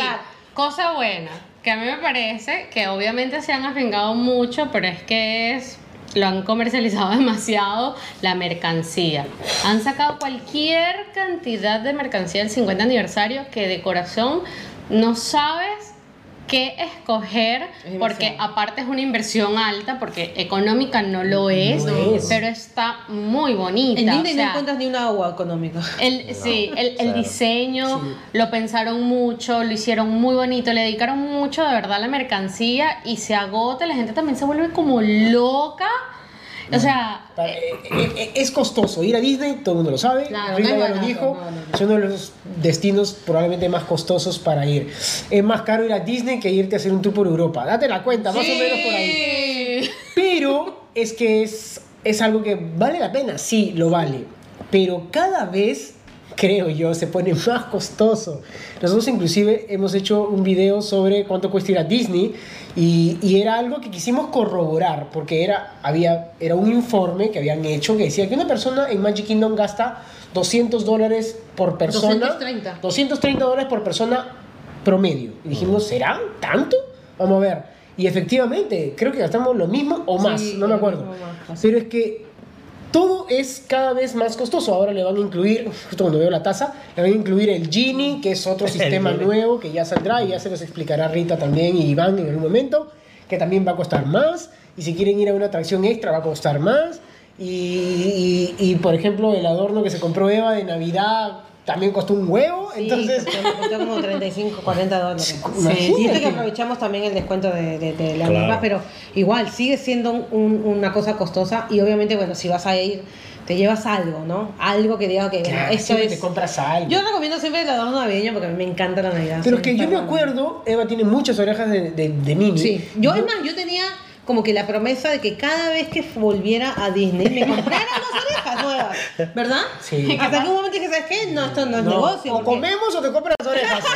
cosa buena, que a mí me parece que obviamente se han arriesgado mucho, pero es que es lo han comercializado *laughs* demasiado la mercancía. Han sacado cualquier cantidad de mercancía del 50 aniversario que de corazón no sabes qué escoger Es porque aparte es una inversión alta porque económica no lo es, No es. pero está muy bonita. En o Disney no sea, encuentras ni una agua económica. el, sí, el, el diseño lo pensaron mucho, lo hicieron muy bonito, le dedicaron mucho de verdad a la mercancía y se agota, la gente también se vuelve como loca. O sea, Pa- eh, eh, eh, Es costoso ir a Disney, todo el mundo lo sabe. Claro, no ya lo barato, dijo. no, no. Es uno de los destinos probablemente más costosos para ir. Es más caro ir a Disney que irte a hacer un tour por Europa. Date la cuenta, más o menos por ahí. *laughs* Pero es que es, es algo que vale la pena, sí, lo vale. Pero cada vez creo yo, se pone *laughs* más costoso. Nosotros inclusive hemos hecho un video sobre cuánto cuesta ir a Disney y, y era algo que quisimos corroborar porque era, había, era un informe que habían hecho que decía que una persona en Magic Kingdom gasta 200 dólares por persona. 230. 230 dólares por persona promedio. Y dijimos, ¿será tanto? Vamos a ver. Y efectivamente, creo que gastamos lo mismo o más, Sí, no me acuerdo. más. Pero es que todo es cada vez más costoso. Ahora le van a incluir, justo cuando veo la tasa, le van a incluir el Genie, que es otro *laughs* sistema nuevo que ya saldrá y ya se los explicará Rita también y Iván en algún momento, que también va a costar más. Y si quieren ir a una atracción extra, va a costar más. Y, y- y, por ejemplo, el adorno que se compró Eva de Navidad también costó un huevo. Sí, entonces, me costó como 35, 40 dólares. imagínate. Y esto que aprovechamos también el descuento de, de, de la Claro. misma, pero igual sigue siendo un- un- una cosa costosa y obviamente, bueno, si vas a ir, te llevas algo, ¿no? Algo que diga que, bueno, claro, esto es... te compras algo. Yo recomiendo siempre el adorno navideño porque a mí me encanta la Navidad. Pero es que yo me acuerdo, Eva tiene muchas orejas de, de, de Minnie. Sí, yo es más, yo tenía como que la promesa de que cada vez que volviera a Disney me comprara *laughs* unas orejas nuevas, ¿verdad? Sí. Hasta que un momento dije, ¿sabes qué? No, esto no es No, negocio. o porque- comemos o te compras las orejas. *laughs*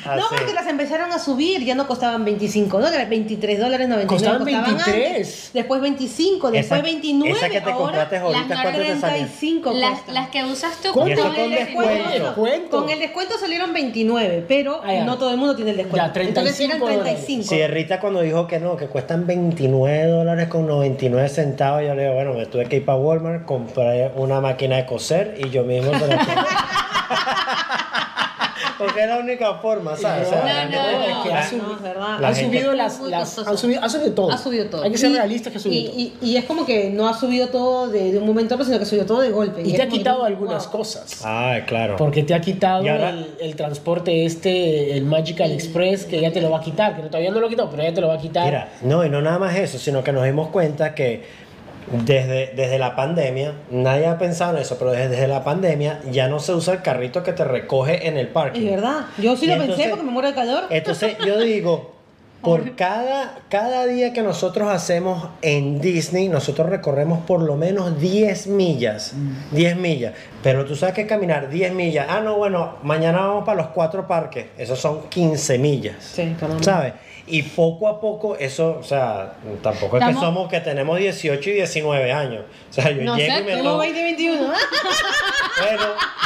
No, así. porque las empezaron a subir, ya no costaban 25 dólares, 23 dólares 99. Costaban 23. antes, después 25, después Esa- 29, esa que te ahora compraste ahorita, las ¿cuánto te salió? 35 Las, que usas tú con con el descuento. Con el descuento salieron 29, pero Ah, ya. no todo el mundo tiene el descuento. Ya, 35 Entonces eran dólares. 35. Sí, Rita cuando dijo que no, que cuestan 29 dólares con 99 centavos, yo le digo, bueno, me tuve que ir para Walmart, compré una máquina de coser y yo mismo se la Porque es la única forma, ¿sabes? O sea, No, no, es que no. ha No, subido- verdad. La subido las, las- han subido, ha subido todo. Ha subido todo. Hay que ser Y- realistas que ha subido todo. y, y, y es como que no ha subido todo de, de un momento a otro, sino que subió todo de golpe. Y te ha quitado algunas wow. cosas. Ah, claro. Porque te ha quitado el transporte este, el Magical Express, que ya te lo va a quitar, que todavía no lo ha quitado, pero ya te lo va a quitar. Mira, no, y no nada más eso, sino que nos dimos cuenta que desde, desde la pandemia, nadie ha pensado en eso, pero desde, desde la pandemia ya no se usa el carrito que te recoge en el parque. Es verdad. Yo sí Y lo pensé porque me muero de calor. Entonces yo *laughs* digo, por cada, cada día que nosotros hacemos en Disney, nosotros recorremos por lo menos 10 millas. 10 millas. Pero tú sabes que caminar 10 millas. Ah, no, bueno, mañana vamos para los cuatro parques. Esos son 15 millas. Sí, caramba. ¿Sabes? Y poco a poco, eso, o sea, tampoco es que somos que tenemos 18 y 19 años. O sea, yo No llego sé, y me Tenemos tomo. 2021. Bueno,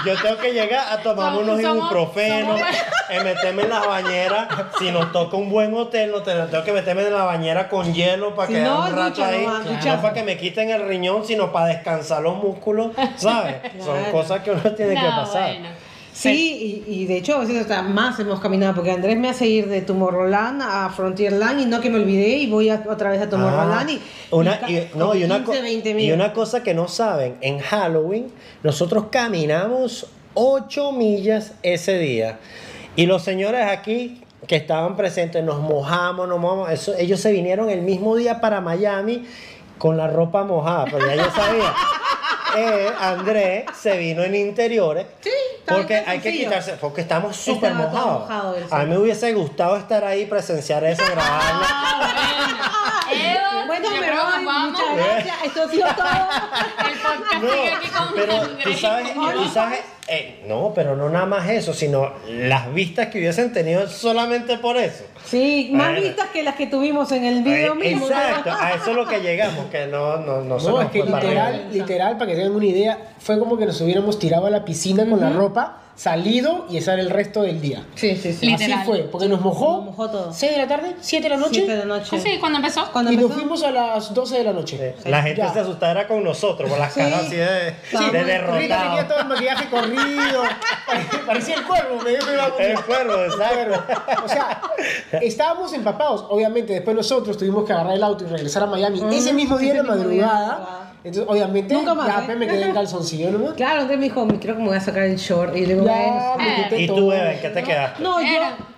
yo tengo que llegar a tomarme Somos- unos somos- ibuprofenos, somos- eh, meterme en la bañera. Si nos toca un buen hotel, no tengo, tengo que meterme en la bañera con hielo para Si quedar no, un rato ducha ahí. No para que me quiten el riñón, sino para descansar los músculos, ¿sabes? Son Claro. cosas que uno tiene que No, pasar. bueno. Sí, y, y de hecho a veces hasta más hemos caminado, porque Andrés me hace ir de Tomorrowland a Frontierland y no que me olvidé y voy a- otra vez a Tomorrowland y, Ah, una, y, no, con y, una co- 15, 20 y una cosa que no saben, en Halloween nosotros caminamos 8 millas ese día. Y los señores aquí que estaban presentes nos mojamos, nos mojamos. Eso, ellos se vinieron el mismo día para Miami con la ropa mojada, pero ya yo sabía. *laughs* Eh, Andrés se vino en interiores Sí, porque hay que quitarse, porque estamos súper mojados. mojado. A mí me hubiese gustado estar ahí, presenciar eso, *laughs* grabarlo. Ah, bueno. Eva, Bueno, vamos. muchas gracias, esto ha sido todo. *laughs* El podcast No, sigue aquí con pero tú sabes, tú sabes, eh, no, pero no nada más eso, sino las vistas que hubiesen tenido solamente por eso. Sí, más vistas que las que tuvimos en el video Eh, mismo. Exacto, a eso es lo que llegamos, que no, no, no, se No, nos es que fue para literal, literal, para que tengan una idea, fue como que nos hubiéramos tirado a la piscina con la ropa, salido y estar el resto del día. Sí, sí, sí. Literal. Así fue, porque nos mojó, Nos mojó todo. 6 de la tarde, 7 de la noche, Siete de la noche. Ah, sí, cuando empezó. Cuando y nos fuimos a las 12 de la noche. Sí, La gente Ya. se asustaba era con nosotros, con las Sí. caras así de, Sí, de Rita Rita tenía todo el maquillaje corrido, *laughs* parecía el cuervo, me dio que iba a El cuervo, exacto. O sea, *laughs* *laughs* estábamos empapados. Obviamente, después nosotros tuvimos que agarrar el auto y regresar a Miami ese mismo día ese mismo día de madrugada. Entonces, obviamente, Nunca más, ya ¿eh? pues, me quedé en *laughs* calzoncillo nomás. Claro, Andrés me dijo, creo que me voy a sacar el short. Y le digo, Ya, bueno, me Eh. quité ¿Y todo. tú, Eva, en qué te quedaste? No, yo,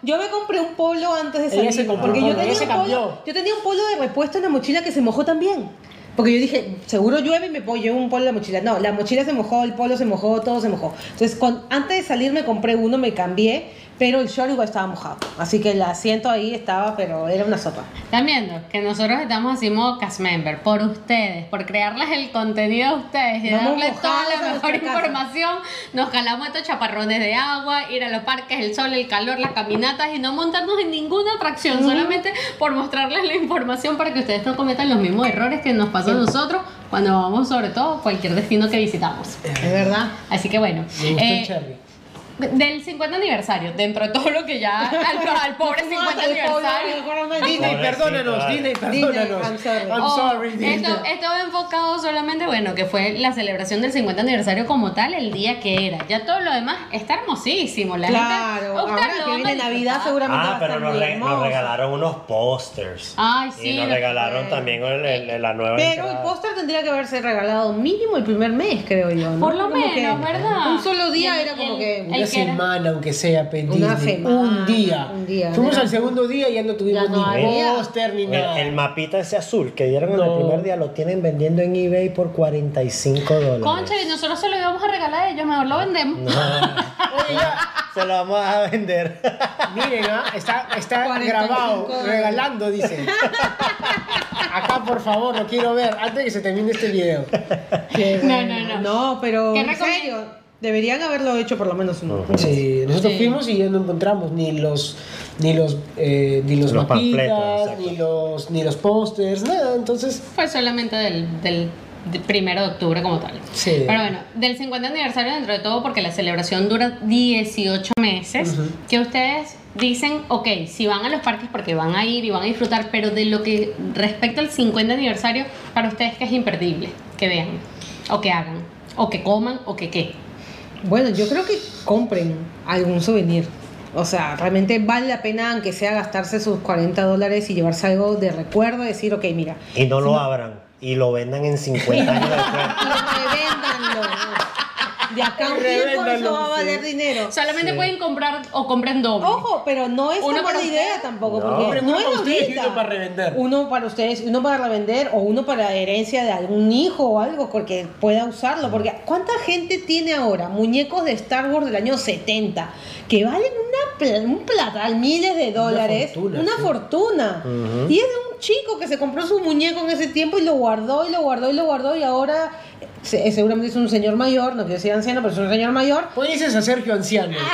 yo me compré un polo antes de salir. se compró porque yo polo, tenía se polo, yo tenía un polo de repuesto en la mochila que se mojó también. Porque yo dije, seguro llueve y me pongo un polo en la mochila. No, la mochila se mojó, el polo se mojó, todo se mojó. Entonces, con- antes de salir me compré uno, me cambié, pero el short igual estaba mojado. Así que el asiento ahí estaba, pero era una sopa. Están viendo que nosotros estamos así modo cast member por ustedes, por crearles el contenido a ustedes y Vamos darles toda la mejor información. Nos calamos estos chaparrones de agua, ir a los parques, el sol, el calor, las caminatas y no montarnos en ninguna atracción, solamente por mostrarles la información para que ustedes no cometan los mismos errores que nos pasó a nosotros cuando vamos sobre todo a cualquier destino que visitamos. Es verdad. Así que bueno. Me gustó eh, el cherry. Del 50 aniversario, dentro de todo lo que ya al, al pobre *laughs* 50 aniversario. Disney, perdónanos. Disney, perdónanos. I'm sorry. I'm Oh, sorry, esto, esto va enfocado solamente, bueno, que fue la celebración del 50 aniversario como tal, el día que era. Ya todo lo demás está hermosísimo. La Claro, gente, ahora que viene Navidad seguramente va Ah, a pero estar nos, re- nos regalaron unos pósters. Ay, sí. Y nos regalaron también el- el- la nueva Pero el entrada. póster tendría que haberse regalado mínimo el primer mes, creo yo. ¿no? Por lo Como que menos, ¿verdad? Un solo día el- era como el- que. Una semana, aunque sea, pe, Una Disney. semana, un día. un día. Fuimos al segundo día y ya no tuvimos Ya no ni había. póster ni El, nada. el mapita ese azul que dieron en el No. primer día lo tienen vendiendo en eBay por 45 dólares. Concha, y nosotros se lo íbamos a regalar a ellos, mejor lo vendemos. *laughs* Oye, ya, Se lo vamos a vender. miren, ¿ah? está, está 45 grabado, dólares. regalando, dice. Acá, por favor, lo quiero ver antes de que se termine este video. Qué No, bueno. no, no. No, pero ¿Qué en serio, deberían haberlo hecho por lo menos uno. Sí, nosotros Sí. fuimos y ya no encontramos ni los ni los eh, ni los, Los mapitas, ni los ni los pósters, nada, entonces Fue solamente del, del, del primero de octubre como tal. Sí. Pero bueno, del 50 aniversario dentro de todo, porque la celebración dura 18 meses, que ustedes dicen, ok, si van a los parques porque van a ir y van a disfrutar, pero de lo que respecta al 50 aniversario, para ustedes que es imperdible, que vean, o que hagan, o que coman, o que qué. Bueno, yo creo que compren algún souvenir. O sea, realmente vale la pena, aunque sea gastarse sus 40 dólares y llevarse algo de recuerdo, decir, ok, mira, Y no lo abran. Y lo vendan en 50 años después. *laughs* De acá un tiempo eso va a valer dinero. Solamente pueden comprar o compren doble. Ojo, pero no es una mala idea tampoco, No. porque no uno es para ustedes y ahorita. uno para revender. Uno para ustedes, uno para revender o uno para herencia de algún hijo o algo, porque pueda usarlo. Porque ¿cuánta gente tiene ahora muñecos de Star Wars del año 70 que valen una un platal, miles de dólares? fortuna, Una sí. fortuna. Y es de un chico que se compró su muñeco en ese tiempo y lo guardó y lo guardó y lo guardó y ahora se- seguramente es un señor mayor, no quiero decir anciano, pero es un señor mayor. ¿Por qué dices a Sergio Anciano? *laughs*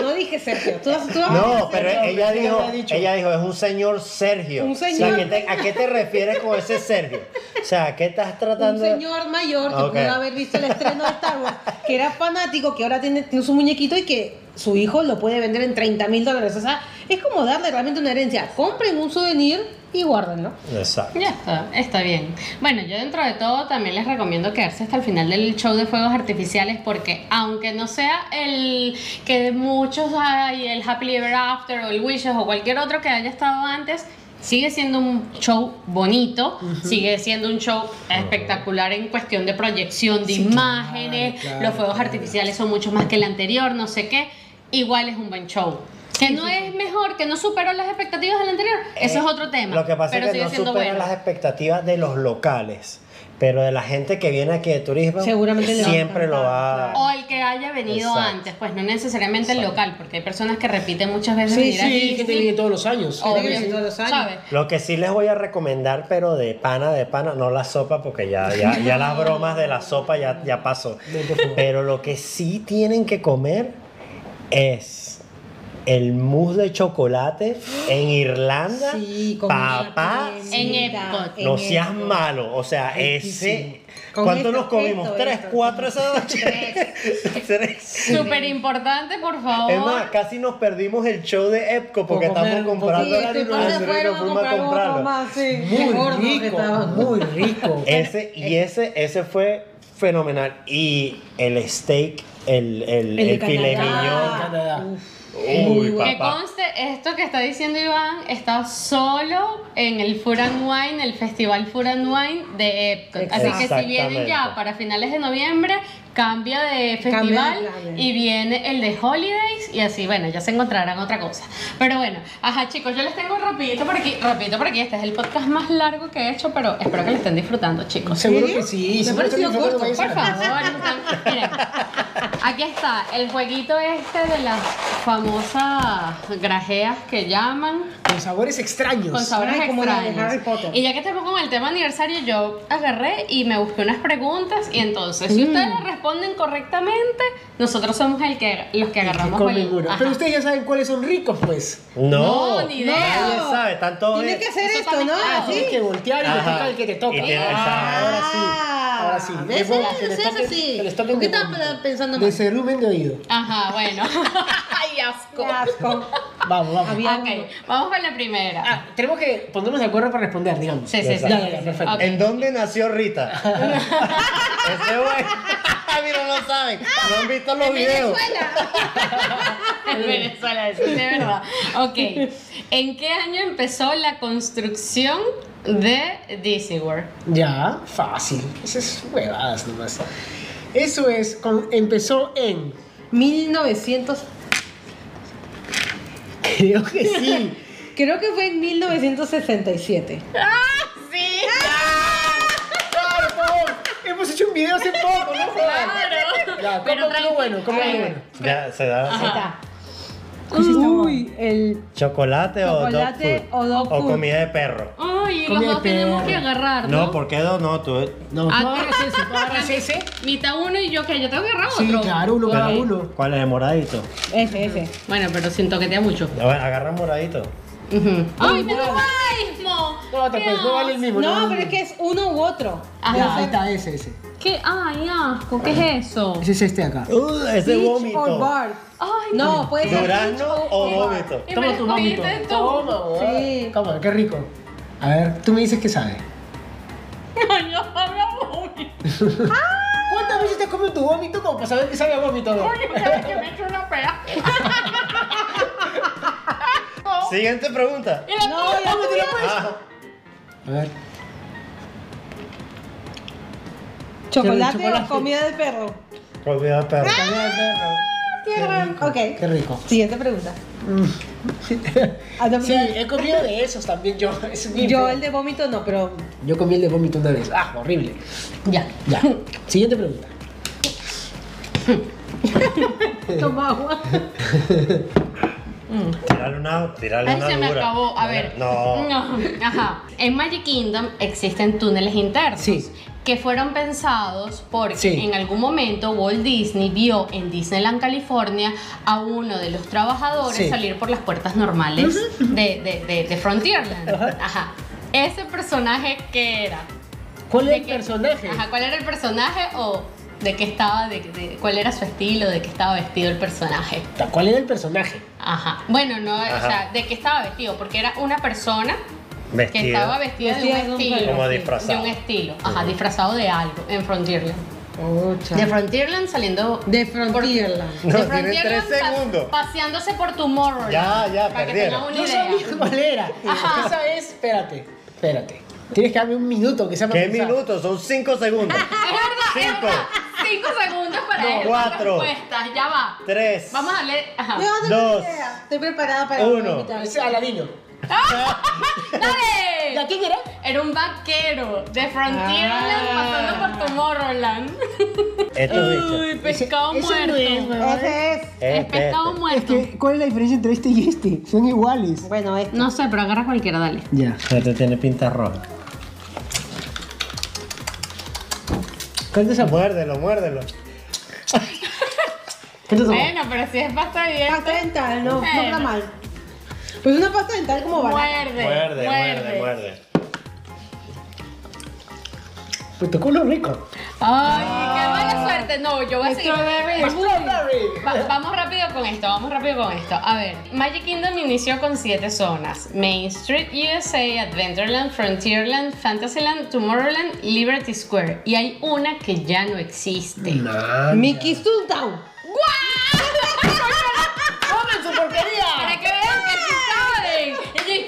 No dije Sergio, tú, tú No, pero Sergio, ella dijo, ella dijo, es un señor Sergio. Un O sea, señor. ¿qué te- ¿a qué te refieres con ese Sergio? O sea, ¿a qué estás un tratando? de- señor mayor que Ok. pudo haber visto el estreno de Star Wars, que era fanático, que ahora tiene, tiene su muñequito y que su hijo lo puede vender en 30 mil dólares. O sea, es como darle realmente una herencia. Compren un souvenir y guárdenlo. Exacto. Ya está, está bien. Bueno, yo dentro de todo también les recomiendo quedarse hasta el final del show de fuegos artificiales porque aunque no sea el que muchos hay, el Happily Ever After o el Wishes o cualquier otro que haya estado antes, sigue siendo un show bonito, sigue siendo un show espectacular en cuestión de proyección de Sí, imágenes, claro, los fuegos claro. artificiales son mucho más que el anterior, no sé qué, igual es un buen show. Que no es mejor, que no superó las expectativas del anterior, eso Eh, es otro tema. Lo que pasa pero es que no bueno. las expectativas de los locales, pero de la gente que viene aquí de turismo, Seguramente a siempre lo va encantar, O el que haya venido Exacto. antes, pues no necesariamente el local, porque hay personas que repiten muchas veces Sí, venir sí, a que viene todos los años. Obvio, que viene todos los años. ¿sabes? Lo que sí les voy a recomendar, pero de pana, de pana, no la sopa, porque ya, ya, ya las bromas de la sopa ya, ya pasó. Pero lo que sí tienen que comer es el mousse de chocolate en Irlanda. Sí, con Papá, En Epcot. no seas Epcot. malo. O sea, ese. Con ¿Cuánto esto, nos comimos? esto, ¿Tres, esto. cuatro esa noche? Tres. *laughs* Súper importante, por favor. Es más, casi nos perdimos el show de Epco porque Por estamos comprando Sí, algo y este nos fuimos a comprarlo. sí. Muy rico, muy rico. Ese, y ese, ese fue fenomenal. Y el steak, el, el, El el filet. Uy, Que conste, esto que está diciendo Iván está solo en el Food and Wine, el Festival Food and Wine de Epcot. Así que si vienen ya para finales de noviembre, cambia de Cambia de festival y viene el de Holidays y así, bueno, ya se encontrarán otra cosa. Pero bueno, ajá chicos, yo les tengo rapidito por aquí, rapidito por aquí, este es el podcast más largo que he hecho, pero espero que lo estén disfrutando chicos. Seguro que sí. Me seguro que pareció no, corto, Por favor, miren, aquí está el jueguito este de las famosas grajeas que llaman Con sabores extraños. con sabores Ay, como la de extraños. Harry Potter. Y ya que estamos con el tema aniversario, yo agarré y me busqué unas preguntas y entonces, si Mm. ustedes las responden correctamente, nosotros somos el que, los que agarramos el-. Pero ustedes ya saben cuáles son ricos, pues. No, No, ni idea. Nadie sabe, están todos Tiene que hacer esto, ¿no? mezclado. Así. Tienes que voltear y te Ajá. toca el que te toca. Y tiene- Ah, ahora sí. Ahora sí. ¿Ves? Es bueno Eso que les es toquen- así. que les toquen ¿Por qué de estás pensando De mal? cerumen de oído. Ajá, bueno. *laughs* Ay, asco. Qué asco. Vamos, vamos. Había Ok, uno. vamos con la primera. Ah, tenemos que ponernos de acuerdo para responder, digamos. Sí, sí, sí. Ya, ya, perfecto. Ok. ¿En dónde nació Rita? *laughs* Ese güey. *laughs* Mira, no saben. No han visto los videos. *laughs* En Venezuela, eso es de verdad. Ok. ¿En qué año empezó la construcción de Disney World? Ya, fácil. Esas es huevadas nomás. Eso es, con- empezó en. 1900. Creo que sí. Creo que fue en 1967. ¡Ah, sí! Claro, por favor. Hemos hecho un video hace poco, ¿no? Claro. Ya, Pero ¿cómo tranqui- lo bueno? ¿Cómo Ay, bueno? Ya se da. Ahí está. Uy, el ¿Chocolate, o dog Chocolate food? o dog O food. comida de perro. Ay, Comida los dos de tenemos perro. que agarrar, ¿no? No, ¿por qué dos? No, tú. No, tú Ah, agarras ese, tú *laughs* agarras ese. Mitad uno y yo que yo tengo que agarrar Sí, otro. claro, uno cada uno. ¿Cuál es el moradito? Ese, ese. Bueno, pero sin toquetea mucho. A ver, agarra moradito. ¡Ay, me no. da lo mismo! No, te pues, no vale el mismo. No, vale pero es que es uno u otro. Ajá. Ya, ahí está, ese, ese. ¿Qué? ¡Ay, asco! ¿Qué es eso? Ese es este acá. Uh, ese vómito. Ay, No, puede ser ¿Durazno o vómito? Me Toma tu vómito. Toma. Sí. Toma, qué rico. A ver, tú me dices que sabe. Ay, yo sabe a vómito. *laughs* ¿Cuántas veces te has comido tu vómito como para saber que sabe a vómito? no? Coño, cada vez que me echo una pea. *laughs* Siguiente pregunta. Y la No, tuya. ya. Ah, A ver. ¿Chocolate, Chocolate. o comida de perro? comida de perro. Comida de perro. Qué raro. Ok. Qué rico. Siguiente pregunta. *laughs* Ah, Sí, he comido de esos también yo. Es Yo feo. el de vómito no, pero Yo comí el de vómito una vez. Ah, horrible. ya. Ya. *laughs* Siguiente pregunta. Toma agua. *laughs* Tírale una, tírale Ay, una se me dura. acabó. A ver. No. Ajá. En Magic Kingdom existen túneles internos. Sí. Que fueron pensados porque Sí. en algún momento Walt Disney vio en Disneyland, California, a uno de los trabajadores Sí. salir por las puertas normales de, de, de, de Frontierland. Ajá. Ajá. Ese personaje, ¿qué era? ¿Cuál ¿De el personaje? Ajá, ¿cuál era el personaje o de qué estaba, de, de- cuál era su estilo, de qué estaba vestido el personaje? ¿Cuál era el personaje? Ajá. Bueno, no, o Ajá. sea, de qué estaba vestido, porque era una persona que Vestido. estaba vestida de un de un estilo. Como disfrazado. De un estilo, ajá, disfrazado de algo en Frontierland. Ocha. De Frontierland saliendo. De por- Frontierland. No, de Frontierland tres segundos. paseándose por Tomorrowland. Ya, ya, Para que perdieron. tengan una No idea. sabía cuál era. Ajá. Esa es. Espérate, espérate. Tienes que darme un minuto que sea para ¿Qué pensar. minutos? Son cinco segundos. *laughs* Es verdad, es Cinco. verdad. Cinco segundos para No, estas cuatro. respuestas. Ya va. Tres. Vamos a darle. Ajá. No, no Dos. Estoy preparada para Uno. Ese Aladino. *laughs* ¡Dale! ¿Ya quién era? Era un vaquero de Frontierland Ah. pasando por Tomorrowland. *laughs* Estos bichos. Uy, pescado Ese- ese muerto. no es. Ese es. es Este, pescado este. muerto. Es que, ¿cuál es la diferencia entre este y este? Son iguales. Bueno, este. No sé, pero agarra cualquiera, dale. Ya. Este tiene pinta roja. ¿Cuál es esa? Muérdelo, muérdelo. Bueno, pero si es pasta bien. Pasta dental, no, no está mal. Pues una pasta dental como. Muerde. Muerde, muerde, muerde. Pues tocó uno rico. Ay, qué mala suerte. No, yo voy a seguir. Strawberry. Va- vamos rápido con esto, vamos rápido con esto. A ver, Magic Kingdom inició con siete zonas: Main Street, USA, Adventureland, Frontierland, Fantasyland, Tomorrowland, Liberty Square. Y hay una que ya no existe. Mickey Toontown. ¡Comen *laughs* su porquería! Para que vean que aquí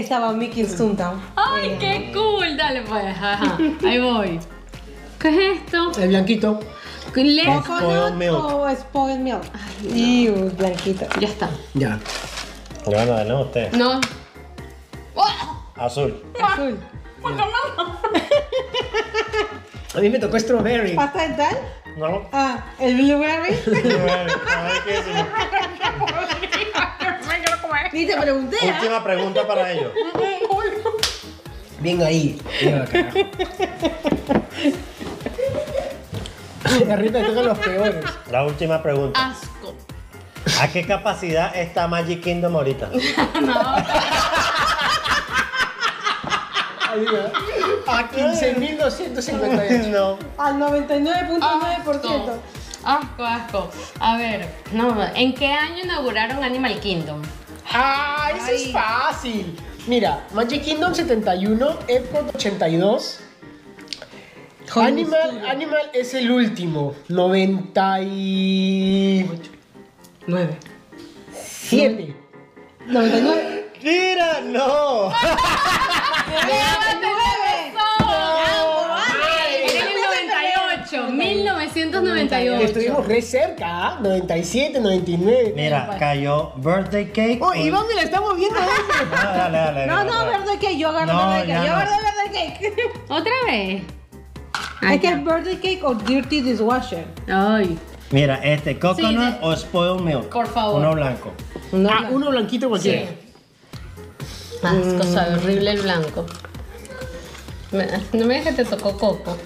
estaba Mickey Toontown. ¡Ay, qué cool! Dale pues, ajá. Ahí voy. ¿Qué es esto? El blanquito. Le- Spoiled milk. o spoiled milk. Ew, blanquito. Ya está. Ya. Bueno, dale usted. No. ¡Oh! Azul. Azul. *laughs* A mí me tocó strawberry. ¿Pasta dental? No. Ah, el blueberry. *laughs* A ver qué decimos. *laughs* Ni te pregunté. ¿ah? Última pregunta para ellos. *laughs* Bien ahí. Mira, carajo. Arriba te tocan los peores. La última pregunta. Asco. ¿A qué capacidad está Magic Kingdom ahorita? *laughs* Ahí va. A 15.258. no. Al 99.9%. Asco, asco. A ver, no, ¿en qué año inauguraron Animal Kingdom? Ah, eso es fácil. Mira, Magic Kingdom 71, Epcot 82. Animal, Animal es el último, 97. 9. 99. ¡Mira! ¡No! *laughs* 1998. Estuvimos re cerca, ¿ah? 97, 99. Mira, cayó Birthday Cake. Oh, Iván me la estamos viendo ese. Ah, dale, dale. No, no, dale. verde cake. Yo agarro No, ya cake. Yo no. agarro verde cake. *laughs* ¿Otra vez? Es que es birthday cake o dirty dishwasher. Ay. Mira, este, coconut Sí, de- o spoiled milk. Por favor. Uno blanco. No, Ah, uno blanquito cualquiera. Asco, sabe horrible el blanco. Me- No me digas que te tocó coco.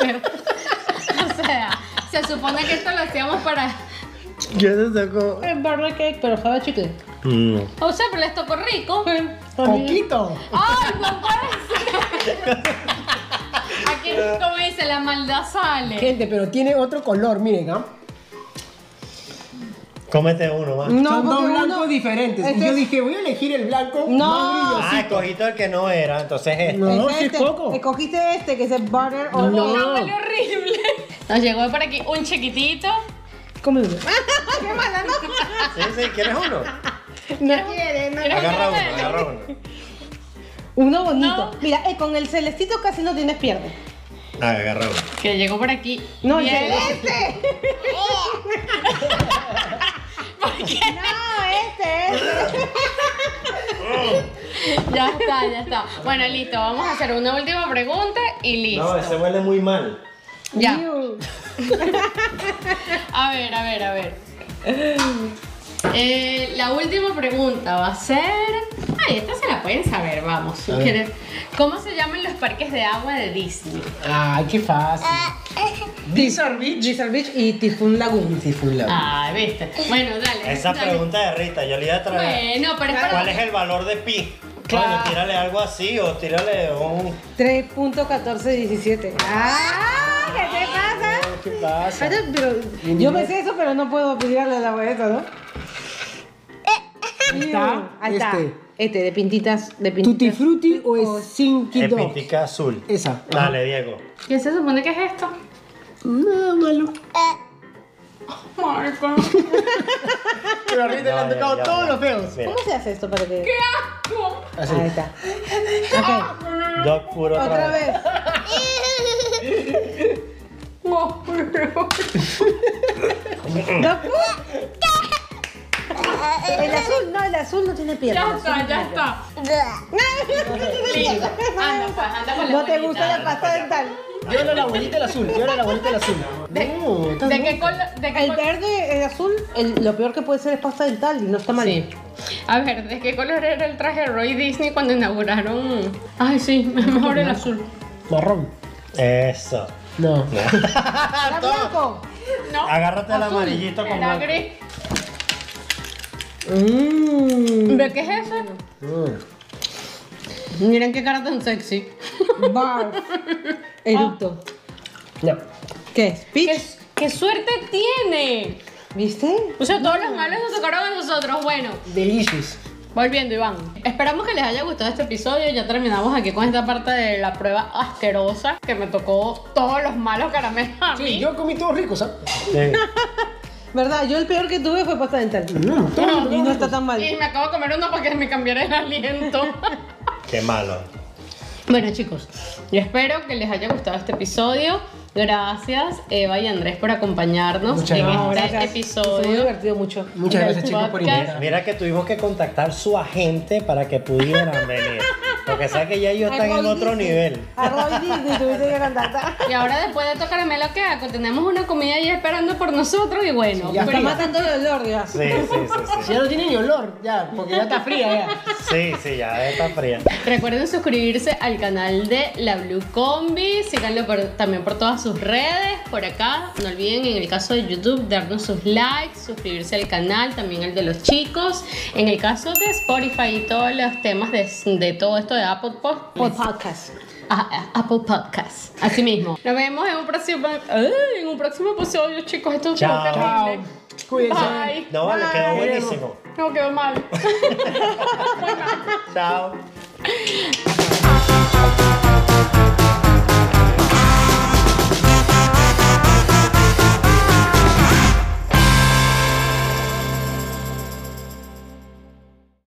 Pero, *laughs* se supone que esto lo hacíamos para. ¿Qué te tocó? Es birthday cake, pero sabe chicle. Mm. O sea, pero les tocó rico. Poquito. ¡Ay, no puede ser! Aquí, como dice, la maldad sale. Gente, pero tiene otro color, miren, ¿ah? Cómete uno más. No, Son dos porque uno- blancos diferentes. Este y yo dije, voy a elegir el blanco No. más Ah, brillosito. escogiste el que no era, entonces este. No, Es sí es este. coco. Escogiste este que es el butter o No. No, huele horrible. Nos llegó por aquí un chiquitito. Come uno. *laughs* ¡Qué mala, no! Sí, sí, ¿quieres uno? No quiere, no ¿Quieres Agarra uno, agarra uno. Uno bonito. No. Mira, eh, con el celestito casi no tienes pierde. Ah, agarra uno. Que llegó por aquí. No, el *laughs* Bien. celeste. No, este, este. *laughs* Ya está, ya está. Bueno, listo. Vamos a hacer una última pregunta y listo. No, ese huele muy mal. Ya. *laughs* A ver, a ver, a ver. Eh, la última pregunta va a ser. Ay, esta se la pueden saber, vamos. si quieren. ¿Cómo se llaman los parques de agua de Disney? Ay, qué fácil. Blizzard Beach. Blizzard Beach y Typhoon Lagoon. Sí, fue un lado. Ay, viste. Bueno, dale. Esa dale. pregunta de Rita, yo le iba a traer. Bueno, pero es para. ¿Cuál es el valor de pi? Claro. Tírale algo así o tírale un. 3.1417. ¡Ah! ¿Qué te pasa? ¿Qué pasa? Pero, pero yo me sé eso, pero no puedo pedirle a la boleta, ¿no? Ahí está. Ahí está. Este. Este, de pintitas. De pintitas. Tutti Frutti o es El Dog. pintica azul. Esa. Dale, Diego. ¿Qué se supone que es esto? Nada malo. Marco. Pero ahorita le han No, tocado todos los feos. Mira, ¿Cómo se hace esto para que.? ¡Qué asco! Así. Ahí está. Ok, Dog puro otra, otra vez. *laughs* vez. No, Doc- El azul, no, el azul no tiene pierna. ya está, no ya está. *laughs* Listo. Anda, pues, anda con la ¿No te gusta la pasta dental? Llévala la abuelita el azul. Llévala la abuelita el azul. ¿De, No, ¿de qué color? ¿De qué El col- verde, el azul, el- lo peor que puede ser es pasta dental y no está mal. Sí. A ver, ¿de qué color era el traje de Roy Disney cuando inauguraron? Ay, sí, *laughs* mejor el azul. Marrón. Eso. No. *laughs* ¿Era blanco? No. Agárrate el azul. amarillito con Era gris. Mmm. ¿De qué es eso? Mm. Miren qué cara tan sexy. Bar. *laughs* Eructo. No. ¿Qué es? ¿Qué, ¿Peach? qué suerte tiene? ¿Viste? O sea, todos los malos nos tocaron a nosotros. Bueno, Delicious. volviendo, Iván. Esperamos que les haya gustado este episodio. Ya terminamos aquí con esta parte de la prueba asquerosa que me tocó todos los malos caramelos a mí. Sí, yo comí todos ricos, ¿ah? Sí. *laughs* ¿Verdad? Yo el peor que tuve fue pasta dental. Mm, todos Y no está tan mal. Y me acabo de comer uno para que me cambiara el aliento. *laughs* Qué malo. Bueno chicos, yo espero que les haya gustado este episodio. Gracias Eva y Andrés por acompañarnos Muchas en gracias. este Fue muy episodio. divertido mucho. Muchas Del gracias, chicos, por podcast. invitar. Mira que tuvimos que contactar su agente para que pudieran venir. Porque sabes que ya ellos están en otro nivel. A que. Y ahora después de tocar lo que hago, tenemos una comida ahí esperando por nosotros y bueno, Sí, ya Está matando el olor, ya. Sí, sí, sí, sí. *laughs* ya no tiene ni olor, ya, porque ya está fría ya. Sí, sí, ya está fría. Recuerden suscribirse al canal de La Blue Combi, síganlo por- también por todas sus redes, por acá. No olviden en el caso de YouTube darnos sus likes, suscribirse al canal, también el de los chicos. En el caso de Spotify y todos los temas de, de todo esto de Apple Pod- podcast. Ah, ah, Apple Podcast. Así mismo. Nos vemos en un próximo, ay, en un próximo episodio, chicos. Esto es Chao. terrible. Cuídense. Bye. No, vale, quedó buenísimo. No quedó mal. *laughs* Chao. *laughs*